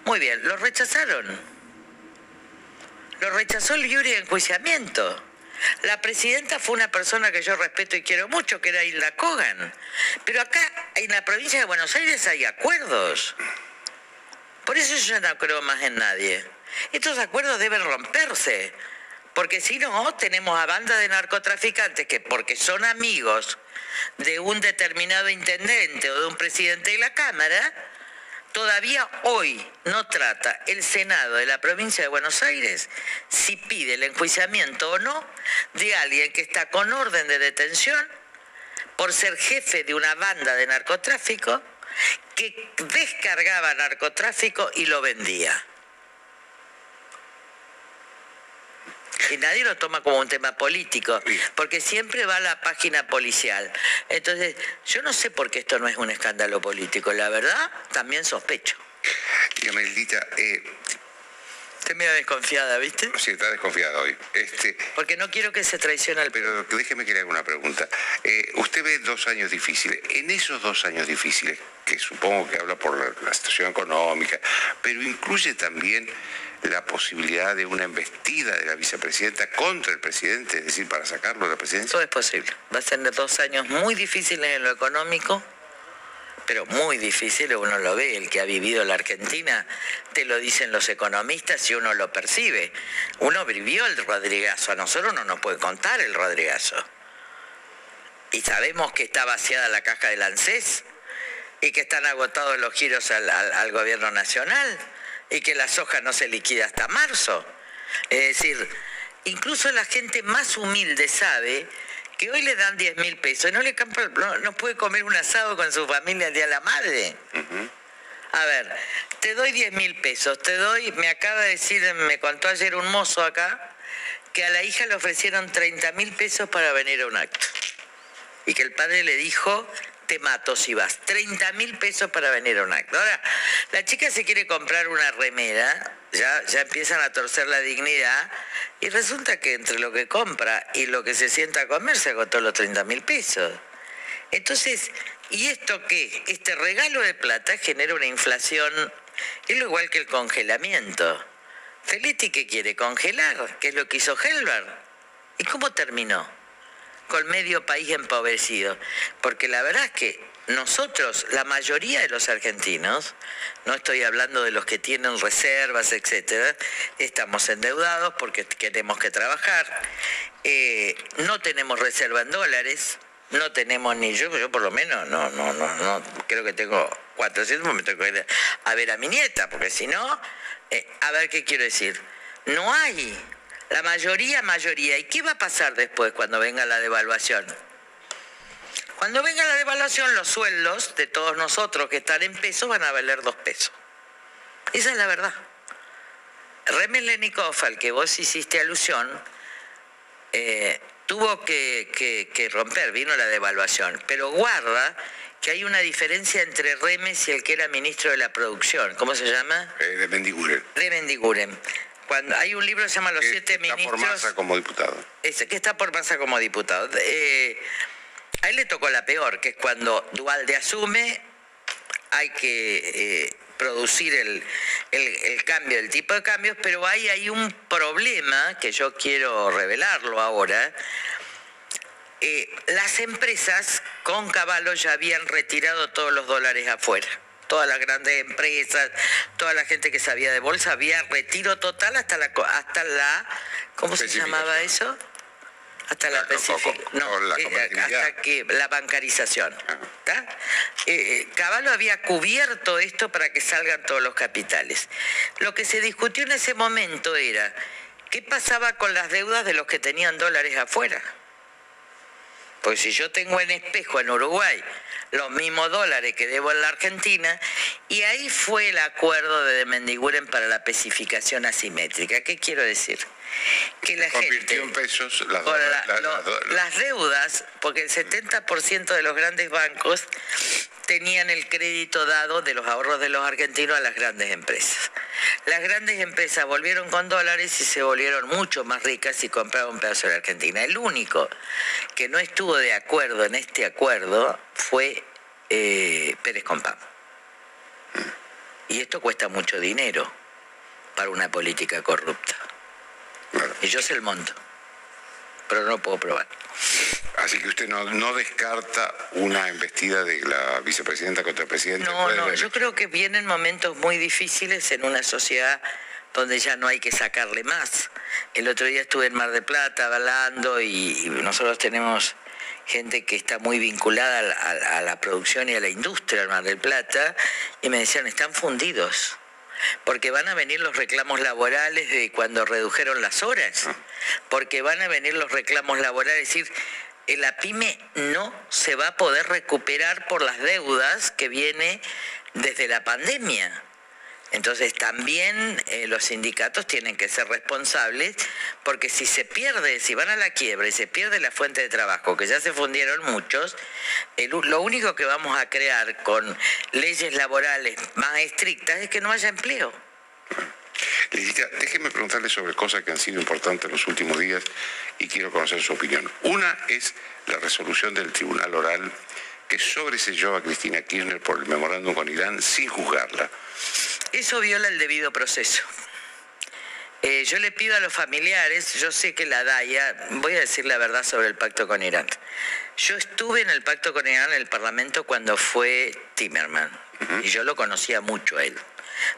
Muy bien, lo rechazaron. Lo rechazó el jury de enjuiciamiento. La presidenta fue una persona que yo respeto y quiero mucho, que era Hilda Kogan. Pero acá, en la provincia de Buenos Aires, hay acuerdos. Por eso yo no creo más en nadie. Estos acuerdos deben romperse. Porque si no, tenemos a bandas de narcotraficantes que, porque son amigos de un determinado intendente o de un presidente de la Cámara, todavía hoy no trata el Senado de la provincia de Buenos Aires si pide el enjuiciamiento o no de alguien que está con orden de detención por ser jefe de una banda de narcotráfico que descargaba narcotráfico y lo vendía. Y nadie lo toma como un tema político, porque siempre va a la página policial. Entonces, yo no sé por qué esto no es un escándalo político. La verdad, también sospecho. Dígame, Lita, eh, Estoy medio desconfiada, ¿viste? sí, está desconfiada hoy. Este, Porque no quiero que se traicione al pero déjeme que le haga una pregunta. Eh, usted ve dos años difíciles. En esos dos años difíciles, que supongo que habla por la, la situación económica, pero incluye también la posibilidad de una embestida de la vicepresidenta contra el presidente, es decir, para sacarlo de la presidencia. Eso es posible. Va a ser dos años muy difíciles en lo económico, pero muy difíciles, uno lo ve, el que ha vivido la Argentina, te lo dicen los economistas y uno lo percibe. Uno vivió el Rodrigazo, a nosotros no nos puede contar el Rodrigazo. Y sabemos que está vaciada la caja del ANSES y que están agotados los giros al gobierno nacional y que la soja no se liquida hasta marzo. Es decir, incluso la gente más humilde sabe que hoy le dan 10 mil pesos y no, le no, no puede comer un asado con su familia el día de la madre. A ver, te doy 10 mil pesos, te doy, me acaba de decir, me contó ayer un mozo acá, que a la hija le ofrecieron 30 mil pesos para venir a un acto. Y que el padre le dijo, te mato si vas. 30 mil pesos para venir a un acto. Ahora, la chica se quiere comprar una remera, ya, ya empiezan a torcer la dignidad, y resulta que entre lo que compra y lo que se sienta a comer se agotó los 30 mil pesos. Entonces, ¿y esto qué? Este regalo de plata genera una inflación, es lo igual que el congelamiento. Feletti, ¿qué quiere? ¿Congelar? ¿Qué es lo que hizo Helber? ¿Y cómo terminó? Con medio país empobrecido. Porque la verdad es que nosotros, la mayoría de los argentinos, no estoy hablando de los que tienen reservas, etcétera, estamos endeudados porque tenemos que trabajar, eh, no tenemos reserva en dólares, no tenemos ni yo, yo por lo menos, no, no, no, no, creo que tengo 400, me tengo que ir a ver a mi nieta, porque si no, eh, a ver qué quiero decir, no hay, la mayoría, mayoría, ¿y qué va a pasar después cuando venga la devaluación? Cuando venga la devaluación, los sueldos de todos nosotros que están en pesos van a valer dos pesos. Esa es la verdad. Remelenikov, al que vos hiciste alusión, eh, tuvo que, que- que romper, vino la devaluación. Pero guarda que hay una diferencia entre Remes y el que era ministro de la producción. ¿Cómo se llama? Eh, de Mendiguren. De Mendiguren. Cuando hay un libro que se llama Los siete Está por ministros. masa como diputado. Que está por masa como diputado. Eh, a él le tocó la peor, que es cuando Dualde asume, hay que eh, producir el, el- el cambio, el tipo de cambios, pero hay, hay un problema que yo quiero revelarlo ahora. Eh, las empresas con Caballo ya habían retirado todos los dólares afuera. Todas las grandes empresas, toda la gente que sabía de bolsa, había retiro total hasta la, hasta la ¿cómo se llamaba eso? Hasta la, especific- no, la eh, convertibilidad. hasta que la bancarización. ¿tá? Eh, eh, Caballo había cubierto esto para que salgan todos los capitales. Lo que se discutió en ese momento era qué pasaba con las deudas de los que tenían dólares afuera. Porque si yo tengo en espejo en Uruguay los mismos dólares que debo en la Argentina, y ahí fue el acuerdo de Mendiguren para la especificación asimétrica. ¿Qué quiero decir? Que la Convirtió gente en pesos las, con do- la- la- lo- las do- las deudas, porque el 70% de los grandes bancos tenían el crédito dado de los ahorros de los argentinos a las grandes empresas. Las grandes empresas volvieron con dólares y se volvieron mucho más ricas y compraron un pedazo de la Argentina. El único que no estuvo de acuerdo en este acuerdo fue eh, Pérez Compán. Y esto cuesta mucho dinero para una política corrupta. Y yo sé el monto, pero no lo puedo probar. Así que usted no, no descarta una embestida de la vicepresidenta contra el presidente. No, no, yo creo que vienen momentos muy difíciles en una sociedad donde ya no hay que sacarle más. El otro día estuve en Mar de Plata hablando y, nosotros tenemos gente que está muy vinculada a la, a la- a la producción y a la industria en Mar del Plata y me decían, están fundidos. Porque van a venir los reclamos laborales de cuando redujeron las horas. Porque van a venir los reclamos laborales. Es decir, eh, la pyme no se va a poder recuperar por las deudas que viene desde la pandemia. Entonces también eh, los sindicatos tienen que ser responsables porque si se pierde, si van a la quiebra y se pierde la fuente de trabajo, que ya se fundieron muchos, lo único que vamos a crear con leyes laborales más estrictas es que no haya empleo. Lidita, déjeme preguntarle sobre cosas que han sido importantes en los últimos días y quiero conocer su opinión. Una es la resolución del Tribunal Oral que sobreselló a Cristina Kirchner por el memorándum con Irán sin juzgarla. Eso viola el debido proceso. Eh, yo le pido a los familiares, yo sé que la DAIA, voy a decir la verdad sobre el pacto con Irán. Yo estuve en el pacto con Irán en el Parlamento cuando fue Timerman y yo lo conocía mucho a él.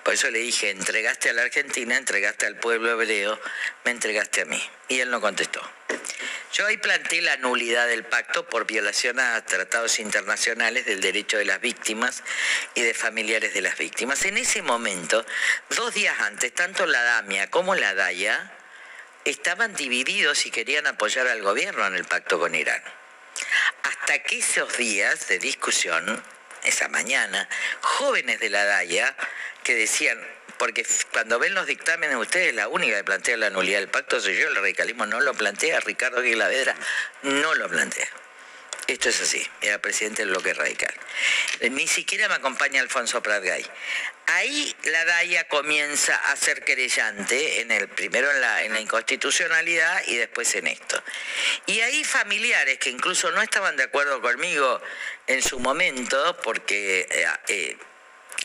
Por eso le dije, entregaste a la Argentina, entregaste al pueblo hebreo, me entregaste a mí. Y él no contestó. Yo ahí planteé la nulidad del pacto por violación a tratados internacionales del derecho de las víctimas y de familiares de las víctimas. En ese momento, dos días antes, tanto la DAMIA como la DAIA estaban divididos y querían apoyar al gobierno en el pacto con Irán. Hasta que esos días de discusión, esa mañana, jóvenes de la DAIA que decían, porque cuando ven los dictámenes ustedes, la única que plantea la nulidad del pacto soy yo, el radicalismo no lo plantea, Ricardo Aguilavedra no lo plantea. Esto es así, era presidente del bloque radical. Eh, Ni siquiera me acompaña Alfonso Pratgay. Ahí la DAIA comienza a ser querellante, en el, primero en la, en la inconstitucionalidad y después en esto. Y ahí familiares que incluso no estaban de acuerdo conmigo en su momento, porque eh, eh,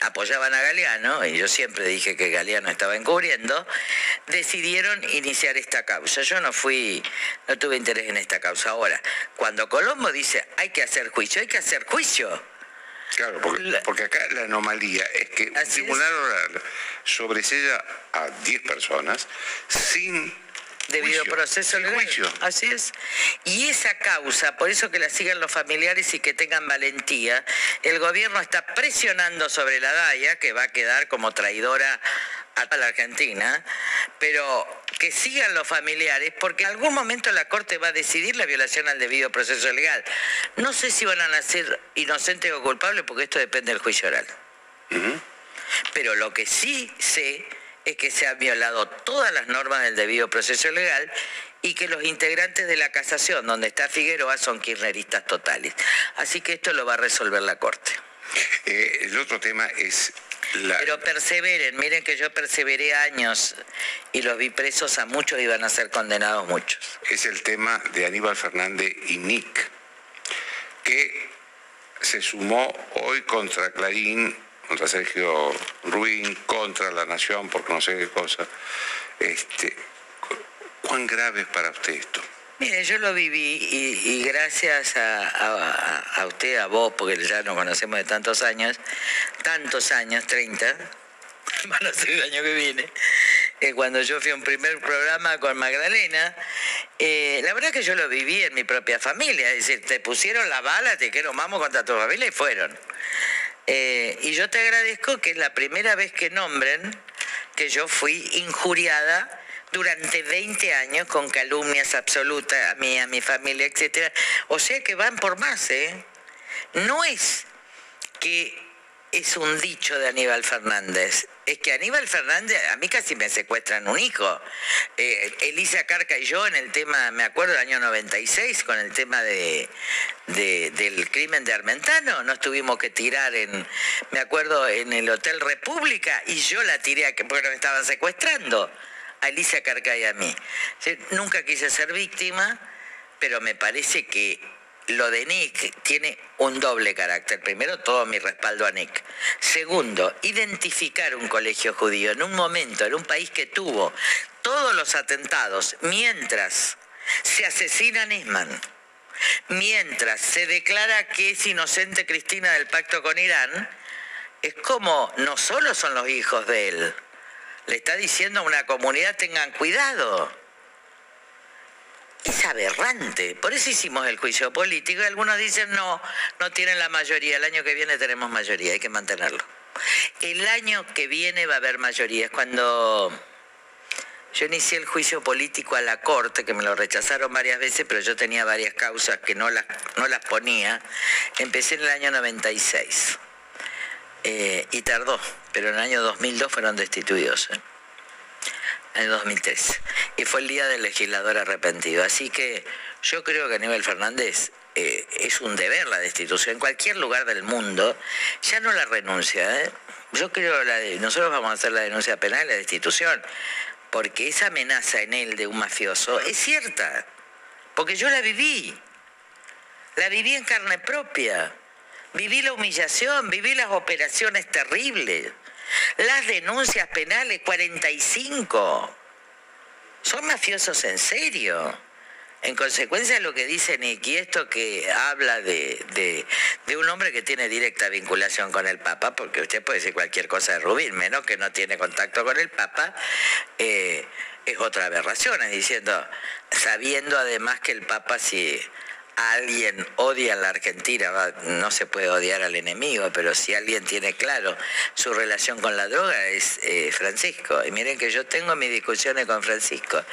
apoyaban a Galeano, y yo siempre dije que Galeano estaba encubriendo, decidieron iniciar esta causa. Yo no fui, no tuve interés en esta causa. Ahora, cuando Colombo dice hay que hacer juicio, hay que hacer juicio. Claro, porque, porque acá la anomalía es que un tribunal oral sobresella a 10 personas sin debido juicio, proceso legal. juicio. Así es. Y esa causa, por eso que la sigan los familiares y que tengan valentía, el gobierno está presionando sobre la DAIA, que va a quedar como traidora a la Argentina, pero que sigan los familiares, porque en algún momento la Corte va a decidir la violación al debido proceso legal. No sé si van a nacer inocentes o culpables, porque esto depende del juicio oral. Pero lo que sí sé es que se han violado todas las normas del debido proceso legal y que los integrantes de la casación, donde está Figueroa, son kirchneristas totales. Así que esto lo va a resolver la Corte. Eh, el otro tema es la... Pero perseveren, miren que yo perseveré años y los vi presos a muchos y van a ser condenados muchos. es el tema de Aníbal Fernández y Nick, que se sumó hoy contra Clarín, contra Sergio Ruín, contra La Nación, por no sé qué cosa. Este, cu- ¿Cuán grave es para usted esto? Mire, yo lo viví y, gracias a, a- usted, a vos, porque ya nos conocemos de tantos años, tantos años, 30, van a ser el año que viene, eh, cuando yo fui a un primer programa con Magdalena, eh, la verdad que yo lo viví en mi propia familia, es decir, te pusieron la bala, te quiero mamo contra tu familia y fueron. Eh, y yo te agradezco que es la primera vez que nombren que yo fui injuriada durante 20 años con calumnias absolutas a mí, a mi familia, etcétera. O sea que van por más, ¿eh? No es que es un dicho de Aníbal Fernández. Es que Aníbal Fernández, a mí casi me secuestran un hijo. Eh, Elisa Carca y yo en el tema, me acuerdo del año 96, con el tema de, de- del crimen de Armentano, nos tuvimos que tirar en, me acuerdo, en el Hotel República y yo la tiré porque me estaban secuestrando, a Elisa Carca y a mí. Nunca quise ser víctima, pero me parece que lo de Nick tiene un doble carácter. Primero, todo mi respaldo a Nick. Segundo, identificar un colegio judío en un momento, en un país que tuvo todos los atentados, mientras se asesina Nisman, mientras se declara que es inocente Cristina del pacto con Irán, es como no solo son los hijos de él, le está diciendo a una comunidad tengan cuidado. Es aberrante. Por eso hicimos el juicio político y algunos dicen no, no tienen la mayoría. El año que viene tenemos mayoría, hay que mantenerlo. El año que viene va a haber mayoría. Es cuando yo inicié el juicio político a la corte, que me lo rechazaron varias veces, pero yo tenía varias causas que no las, no las ponía. Empecé en el año 96. Eh, y tardó, pero en el año 2002 fueron destituidos. ¿eh? En el 2003. Y fue el día del legislador arrepentido. Así que yo creo que a nivel Fernández eh, es un deber la destitución. En cualquier lugar del mundo, ya no la renuncia. ¿eh? Yo creo de- nosotros vamos a hacer la denuncia penal la destitución. Porque esa amenaza en él de un mafioso es cierta. Porque yo la viví. La viví en carne propia. Viví la humillación, viví las operaciones terribles. Las denuncias penales, 45. Son mafiosos en serio. En consecuencia lo que dice Nick, y esto que habla de, de- de un hombre que tiene directa vinculación con el Papa, porque usted puede decir cualquier cosa de Rubín, menos que no tiene contacto con el Papa, eh, es otra aberración, es diciendo, sabiendo además que el Papa si alguien odia a la Argentina, no se puede odiar al enemigo, pero si alguien tiene claro su relación con la droga es eh, Francisco. Y miren que yo tengo mis discusiones con Francisco,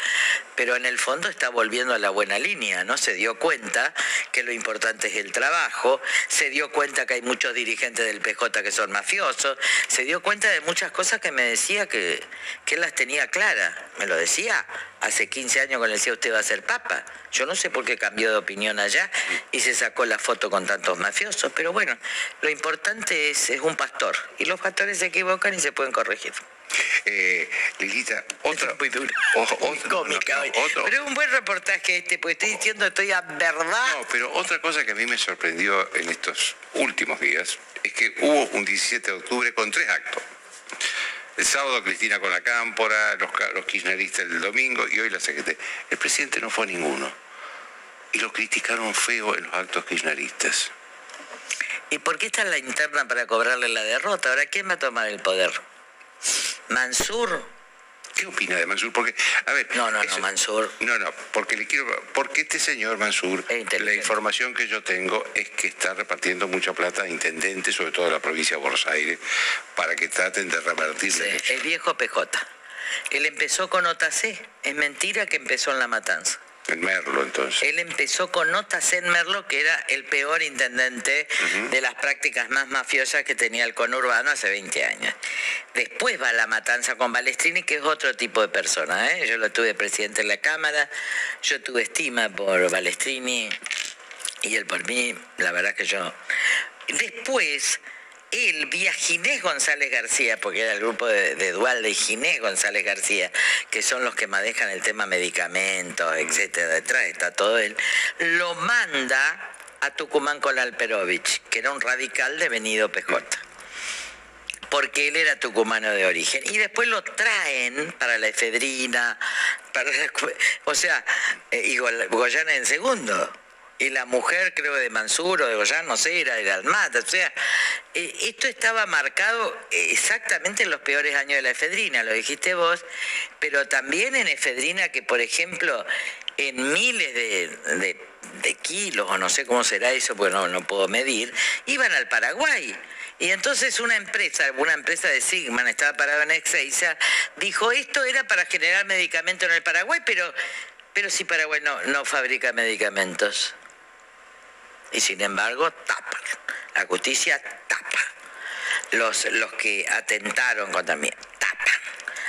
pero en el fondo está volviendo a la buena línea, ¿no? Se dio cuenta que lo importante es el trabajo, se dio cuenta que hay muchos dirigentes del PJ que son mafiosos, se dio cuenta de muchas cosas que me decía que, él las tenía claras. Me lo decía hace 15 años cuando decía usted va a ser papa. Yo no sé por qué cambió de opinión allá y se sacó la foto con tantos mafiosos, pero bueno, lo importante es, es un pastor y los pastores se equivocan y se pueden corregir. Eh, Lilita, otra. muy dura. o- otra- cómica no, hoy. no, otro- Pero es un buen reportaje este, porque estoy diciendo estoy a verdad. No, pero otra cosa que a mí me sorprendió en estos últimos días es que hubo un 17 de octubre con tres actos. El sábado Cristina con la cámpora, los, kirchneristas el domingo y hoy la secretaria. El presidente no fue a ninguno. Y lo criticaron feo en los actos kirchneristas. ¿Y por qué está la interna para cobrarle la derrota? Ahora, ¿quién va a tomar el poder? ¿Mansur? ¿Qué opina de Mansur? Porque, a ver. No, no, no, Mansur. No, no, porque le quiero. Porque este señor Mansur, la información que yo tengo es que está repartiendo mucha plata a intendentes, sobre todo de la provincia de Buenos Aires, para que traten de revertir Sí, el viejo PJ. Él empezó con nota C. Es mentira que empezó en La Matanza. En Merlo, entonces. Él empezó con nota C en Merlo, que era el peor intendente de las prácticas más mafiosas que tenía el conurbano hace 20 años. Después va la matanza con Balestrini, que es otro tipo de persona. ¿eh? Yo lo tuve presidente en la Cámara, yo tuve estima por Balestrini y él por mí, la verdad que yo... Después, él vía Ginés González García, porque era el grupo de, de Dualde y Ginés González García, que son los que manejan el tema medicamentos, etcétera, detrás está todo él, lo manda a Tucumán con Alperovich, que era un radical devenido PJ porque él era tucumano de origen. Y después lo traen para la efedrina, para o sea, eh, y Gol- Goyana en segundo. Y la mujer, creo, de Mansur o de Goyán, no sé, era de Almata. O sea, eh, esto estaba marcado eh, exactamente en los peores años de la efedrina, lo dijiste vos, pero también en efedrina que, por ejemplo, en miles de, kilos, o no sé cómo será eso, porque no, no puedo medir, iban al Paraguay. Y entonces una empresa, una empresa de Sigman, estaba parada en Ezeiza, dijo, esto era para generar medicamentos en el Paraguay, pero, pero si Paraguay no, no fabrica medicamentos. Y sin embargo, tapan. La justicia tapa. Los, los que atentaron contra mí, tapan.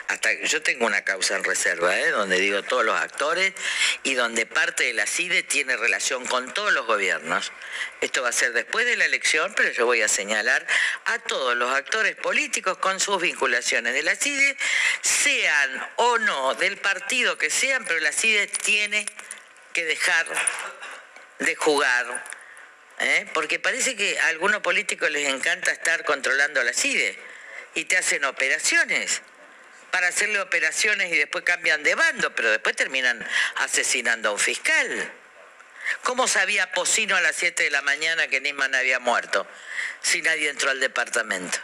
Hasta yo tengo una causa en reserva, ¿eh? donde digo todos los actores y donde parte de la CIDE tiene relación con todos los gobiernos. Esto va a ser después de la elección, pero yo voy a señalar a todos los actores políticos con sus vinculaciones de la CIDE, sean o no del partido que sean, pero la CIDE tiene que dejar de jugar ¿eh? porque parece que a algunos políticos les encanta estar controlando la CIDE y te hacen operaciones para hacerle operaciones y después cambian de bando, pero después terminan asesinando a un fiscal. ¿Cómo sabía Pocino a las 7 de la mañana que Nisman había muerto si nadie entró al departamento?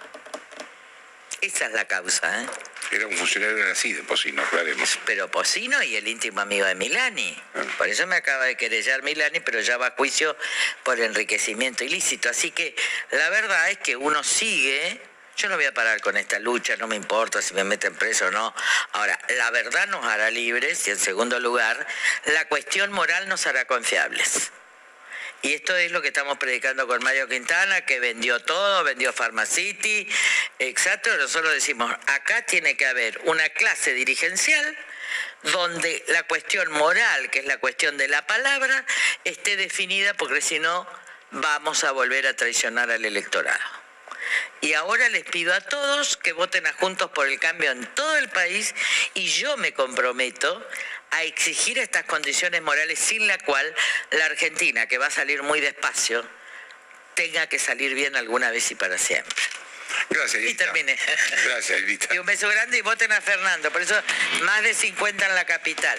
Esa es la causa, ¿eh? Era un funcionario de la CIDE, Pocino, aclaremos. Pero Pocino y el íntimo amigo de Milani. Por eso me acaba de querellar Milani, pero ya va a juicio por enriquecimiento ilícito. Así que la verdad es que uno sigue. Yo no voy a parar con esta lucha, no me importa si me meten preso o no. Ahora, la verdad nos hará libres y en segundo lugar, la cuestión moral nos hará confiables. Y esto es lo que estamos predicando con Mario Quintana, que vendió todo, vendió Pharmacity, exacto. Nosotros decimos, acá tiene que haber una clase dirigencial donde la cuestión moral, que es la cuestión de la palabra, esté definida, porque si no, vamos a volver a traicionar al electorado. Y ahora les pido a todos que voten a Juntos por el Cambio en todo el país y yo me comprometo a exigir estas condiciones morales sin la cual la Argentina, que va a salir muy despacio, tenga que salir bien alguna vez y para siempre. Gracias, Y terminé. Gracias, Edita. Y un beso grande y voten a Fernando. Por eso más de 50 en la capital.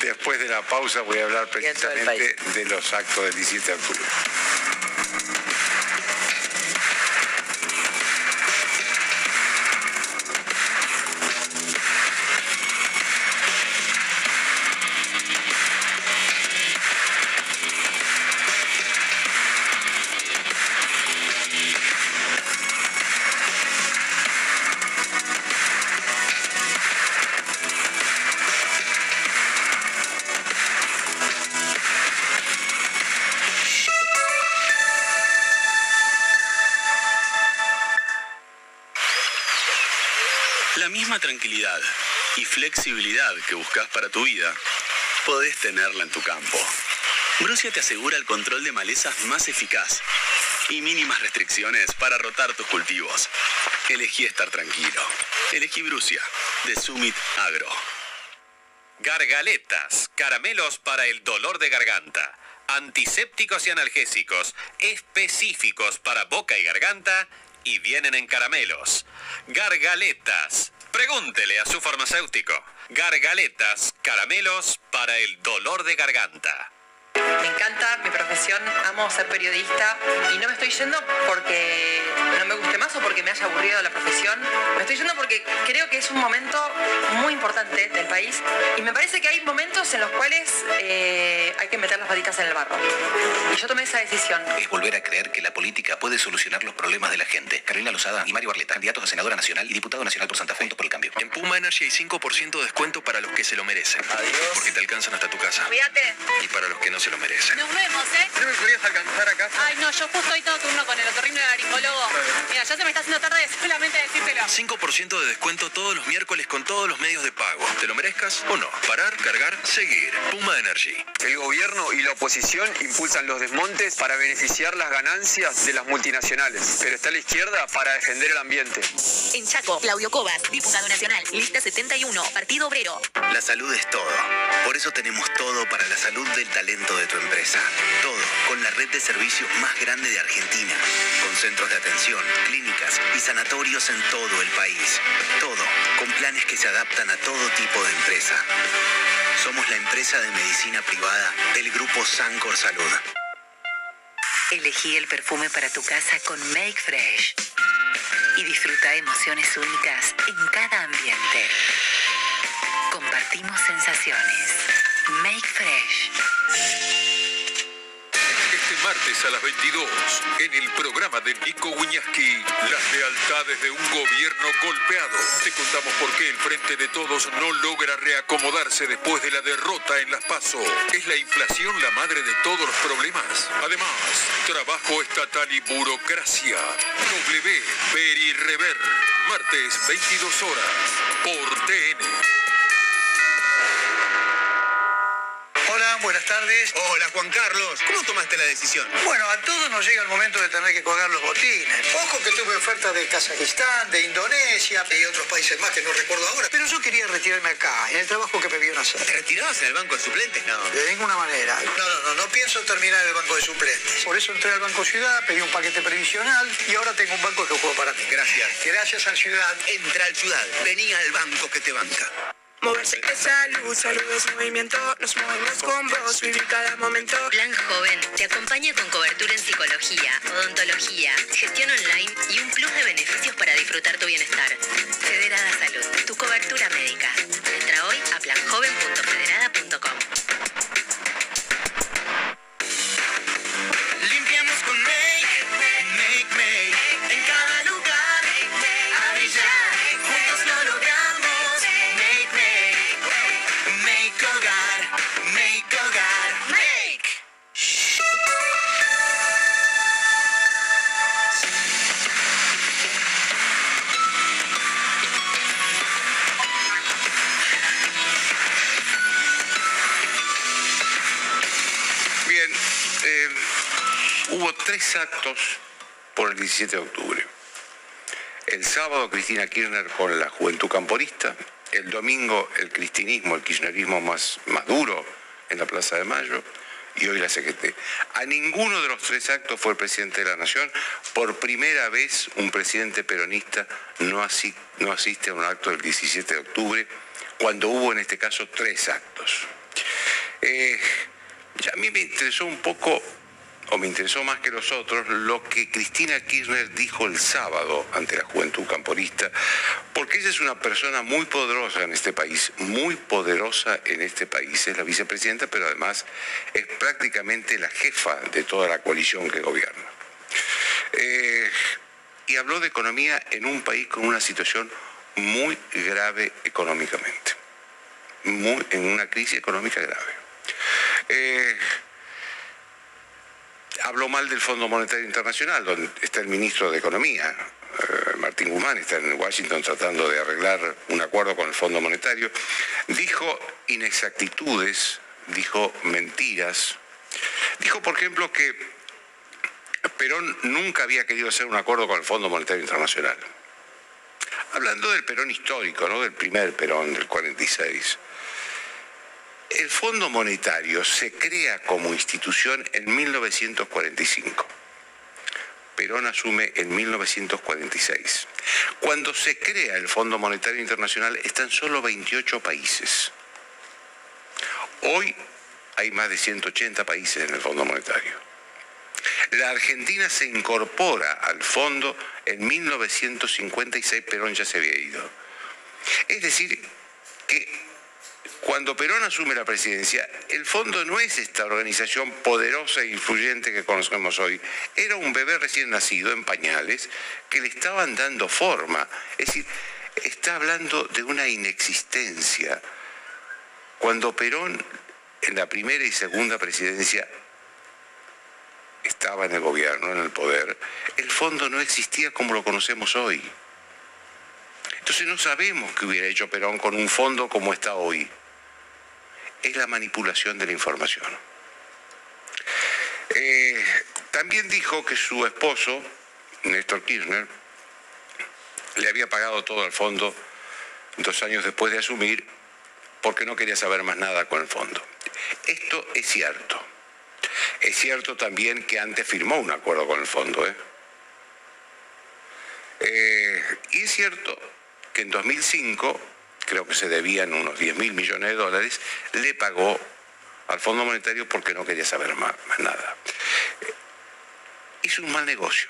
Después de la pausa voy a hablar precisamente de los actos del 17 de octubre. Tranquilidad y flexibilidad que buscas para tu vida, podés tenerla en tu campo. Brucia te asegura el control de malezas más eficaz y mínimas restricciones para rotar tus cultivos. Elegí estar tranquilo. Elegí Brucia, de Summit Agro. Gargaletas, caramelos para el dolor de garganta, antisépticos y analgésicos, específicos para boca y garganta y vienen en caramelos. Gargaletas, pregúntele a su farmacéutico. Gargaletas, caramelos para el dolor de garganta. Me encanta mi profesión, amo ser periodista y no me estoy yendo porque no me guste más o porque me haya aburrido la profesión. Me estoy yendo porque creo que es un momento muy importante del país y me parece que hay momentos en los cuales eh, hay que meter las patitas en el barro. Y yo tomé esa decisión. Es volver a creer que la política puede solucionar los problemas de la gente. Carolina Lozada y Mario Barleta, candidatos a senadora nacional y diputado nacional por Santa Fe, por el cambio. En Puma Energy hay 5% de descuento para los que se lo merecen. Porque te alcanzan hasta tu casa. Cuídate. Y para los que no se lo merecen. Nos vemos, ¿eh? ¿No me podrías alcanzar acá? Ay, no, yo justo hoy tengo turno con el otorrino laringólogo. Mira, ya se me está haciendo tarde de solamente decírtelo. 5% de descuento todos los miércoles con todos los medios de pago. ¿Te lo merezcas o no? Parar, cargar, seguir. Puma Energy. El gobierno y la oposición impulsan los desmontes para beneficiar las ganancias de las multinacionales, pero está la izquierda para defender el ambiente. En Chaco, Claudio Cobas, diputado nacional, lista 71, Partido Obrero. La salud es todo. Por eso tenemos todo para la salud del talento de tu empresa. Todo con la red de servicios más grande de Argentina. Con centros de atención, clínicas y sanatorios en todo el país. Todo con planes que se adaptan a todo tipo de empresa. Somos la empresa de medicina privada del grupo Sancor Salud. Elegí el perfume para tu casa con Make Fresh. Y disfruta emociones únicas en cada ambiente. Compartimos sensaciones. Make Fresh. Martes a las 22, en el programa de Nico Wiñaski, las lealtades de un gobierno golpeado. Te contamos por qué el Frente de Todos no logra reacomodarse después de la derrota en las PASO. ¿Es la inflación la madre de todos los problemas? Además, trabajo estatal y burocracia. W, ver y rever. Martes, 22 horas, por TN. Buenas tardes. Hola, Juan Carlos. ¿Cómo tomaste la decisión? Bueno, a todos nos llega el momento de tener que colgar los botines. Ojo que tuve ofertas de Kazajistán, de Indonesia y otros países más que no recuerdo ahora. Pero yo quería retirarme acá, en el trabajo que me vieron hacer. ¿Te retirabas en el banco de suplentes? No. De ninguna manera. No, no, no, no pienso terminar en el banco de suplentes. Por eso entré al Banco Ciudad, pedí un paquete previsional y ahora tengo un banco que juego para ti. Gracias. Gracias al Ciudad. Entra al Ciudad. Vení al banco que te banca. Moverse salud, salud es movimiento, nos movemos con vos, vivir cada momento. Plan Joven te acompaña con cobertura en psicología, odontología, gestión online y un plus de beneficios para disfrutar tu bienestar. Federada Salud, tu cobertura médica. Entra hoy a planjoven.federada.com. tres actos por el 17 de octubre. El sábado Cristina Kirchner con la juventud camporista, el domingo el cristinismo, el kirchnerismo más, más duro en la Plaza de Mayo y hoy la CGT. A ninguno de los tres actos fue el presidente de la Nación. Por primera vez un presidente peronista no, asi- asiste a un acto del 17 de octubre, cuando hubo en este caso tres actos. Eh, ya a mí me interesó un poco, o me interesó más que los otros, lo que Cristina Kirchner dijo el sábado ante la juventud camporista, porque ella es una persona muy poderosa en este país, muy poderosa en este país, es la vicepresidenta, pero además es prácticamente la jefa de toda la coalición que gobierna. Eh, y habló de economía en un país con una situación muy grave económicamente, muy, en una crisis económica grave. Eh, habló mal del Fondo Monetario Internacional, donde está el ministro de Economía, eh, Martín Guzmán, está en Washington tratando de arreglar un acuerdo con el Fondo Monetario. Dijo inexactitudes, dijo mentiras. Dijo, por ejemplo, que Perón nunca había querido hacer un acuerdo con el Fondo Monetario Internacional. Hablando del Perón histórico, ¿no? del primer Perón, del 46. El Fondo Monetario se crea como institución en 1945. Perón asume en 1946. Cuando se crea el Fondo Monetario Internacional están solo 28 países. Hoy hay más de 180 países en el Fondo Monetario. La Argentina se incorpora al fondo en 1956, Perón ya se había ido. Es decir, que cuando Perón asume la presidencia, el fondo no es esta organización poderosa e influyente que conocemos hoy. Era un bebé recién nacido en pañales que le estaban dando forma. Es decir, está hablando de una inexistencia. Cuando Perón en la primera y segunda presidencia estaba en el gobierno, en el poder, el fondo no existía como lo conocemos hoy. Entonces no sabemos qué hubiera hecho Perón con un fondo como está hoy. Es la manipulación de la información. Eh, también dijo que su esposo, Néstor Kirchner, le había pagado todo al fondo dos años después de asumir porque no quería saber más nada con el fondo. Esto es cierto. Es cierto también que antes firmó un acuerdo con el fondo. ¿eh? Eh, y es cierto que en 2005, creo que se debían unos 10 mil millones de dólares, le pagó al Fondo Monetario porque no quería saber más, nada. Hizo un mal negocio.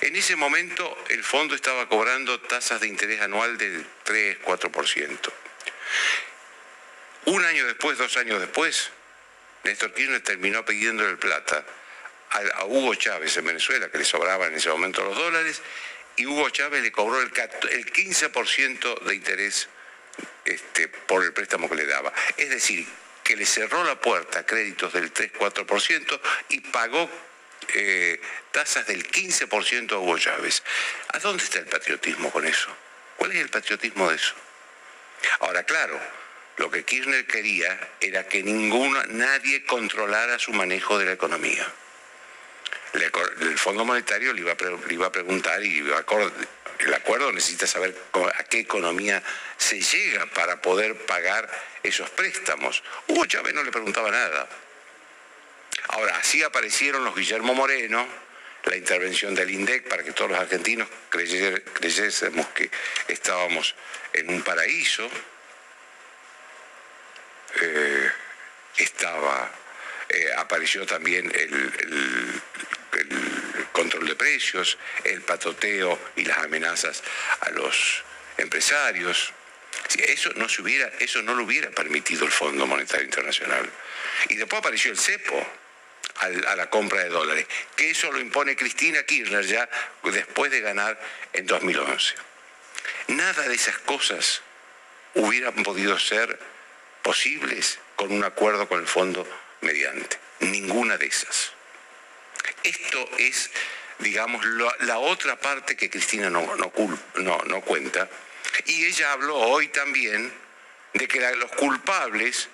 En ese momento el fondo estaba cobrando tasas de interés anual del 3-4%. Un año después, dos años después, Néstor Kirchner terminó pidiéndole plata a Hugo Chávez en Venezuela, que le sobraban en ese momento los dólares, y Hugo Chávez le cobró el, cat- el 15% de interés este, por el préstamo que le daba. Es decir, que le cerró la puerta a créditos del 3-4% y pagó eh, tasas del 15% a Hugo Chávez. ¿A dónde está el patriotismo con eso? ¿Cuál es el patriotismo de eso? Ahora, claro, lo que Kirchner quería era que ninguno, nadie controlara su manejo de la economía. El Fondo Monetario le iba a, le iba a preguntar y iba el acuerdo necesita saber a qué economía se llega para poder pagar esos préstamos. Hugo Chávez no le preguntaba nada. Ahora, así aparecieron los Guillermo Moreno, la intervención del INDEC para que todos los argentinos creyésemos que estábamos en un paraíso. Eh, estaba, eh, apareció también el- el control de precios, el patoteo y las amenazas a los empresarios. Eso no se hubiera, eso no lo hubiera permitido el Fondo Monetario Internacional. Y después apareció el cepo a la compra de dólares, que eso lo impone Cristina Kirchner ya después de ganar en 2011. Nada de esas cosas hubieran podido ser posibles con un acuerdo con el fondo mediante. Ninguna de esas. Esto es, digamos, la otra parte que Cristina no, no no- no cuenta. Y ella habló hoy también de que los culpables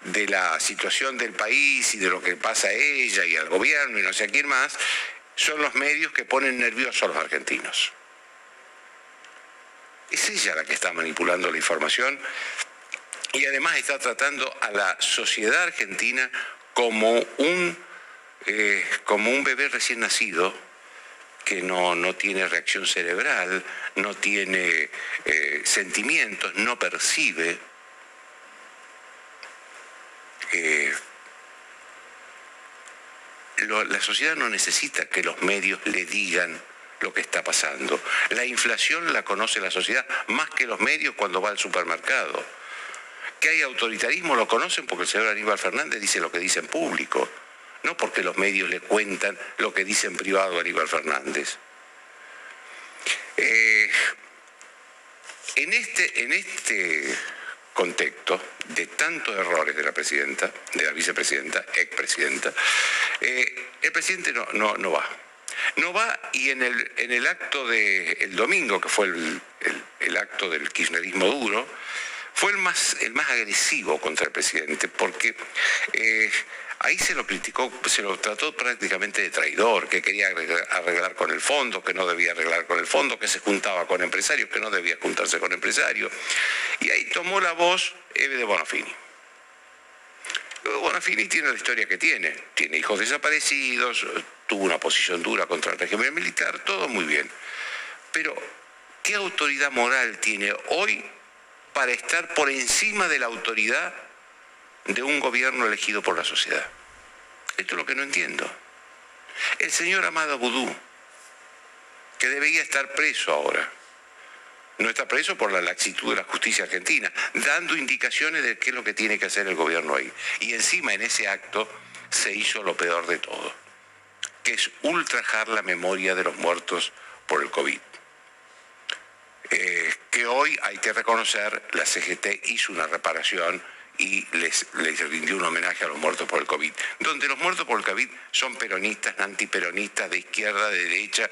de la situación del país y de lo que pasa a ella y al gobierno y no sé a quién más, son los medios que ponen nerviosos a los argentinos. Es ella la que está manipulando la información y además está tratando a la sociedad argentina como un, eh, como un bebé recién nacido que no, no tiene reacción cerebral, no tiene eh, sentimientos, no percibe. Eh, la sociedad no necesita que los medios le digan lo que está pasando. La inflación la conoce la sociedad más que los medios cuando va al supermercado. Que hay autoritarismo lo conocen porque el señor Aníbal Fernández dice lo que dice en público, no porque los medios le cuentan lo que dice en privado Aníbal Fernández. Eh, en, este, en este contexto de tantos errores de la presidenta, de la vicepresidenta, expresidenta, eh, el presidente no, no, no va. No va y en el, en el acto del domingo, que fue el, el- acto del kirchnerismo duro, fue el más, el más agresivo contra el presidente, porque eh, ahí se lo criticó, se lo trató prácticamente de traidor, que quería arreglar, con el fondo, que no debía arreglar con el fondo, que se juntaba con empresarios, que no debía juntarse con empresarios. Y ahí tomó la voz Eve de Bonafini. Bonafini tiene la historia que tiene. Tiene hijos desaparecidos, tuvo una posición dura contra el régimen militar, todo muy bien. Pero, ¿qué autoridad moral tiene hoy para estar por encima de la autoridad de un gobierno elegido por la sociedad? Esto es lo que no entiendo. El señor Amado Boudou, que debería estar preso ahora, no está preso por la laxitud de la justicia argentina, dando indicaciones de qué es lo que tiene que hacer el gobierno ahí. Y encima en ese acto se hizo lo peor de todo, que es ultrajar la memoria de los muertos por el COVID. Eh, que hoy hay que reconocer, la CGT hizo una reparación y les, les rindió un homenaje a los muertos por el COVID, donde los muertos por el COVID son peronistas, antiperonistas, de izquierda, de derecha,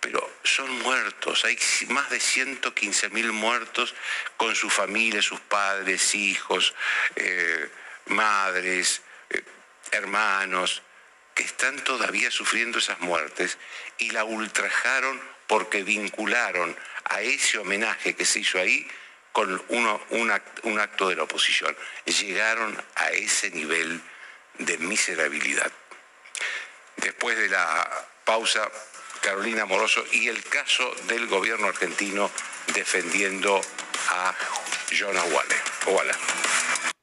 pero son muertos. Hay más de 115 mil muertos con su familia, sus padres, hijos, eh, madres, eh, hermanos, que están todavía sufriendo esas muertes y la ultrajaron porque vincularon a ese homenaje que se hizo ahí con uno- un, act- un acto de la oposición. Llegaron a ese nivel de miserabilidad. Después de la pausa, Carolina Moroso y el caso del gobierno argentino defendiendo a Jonas Waller. Waller.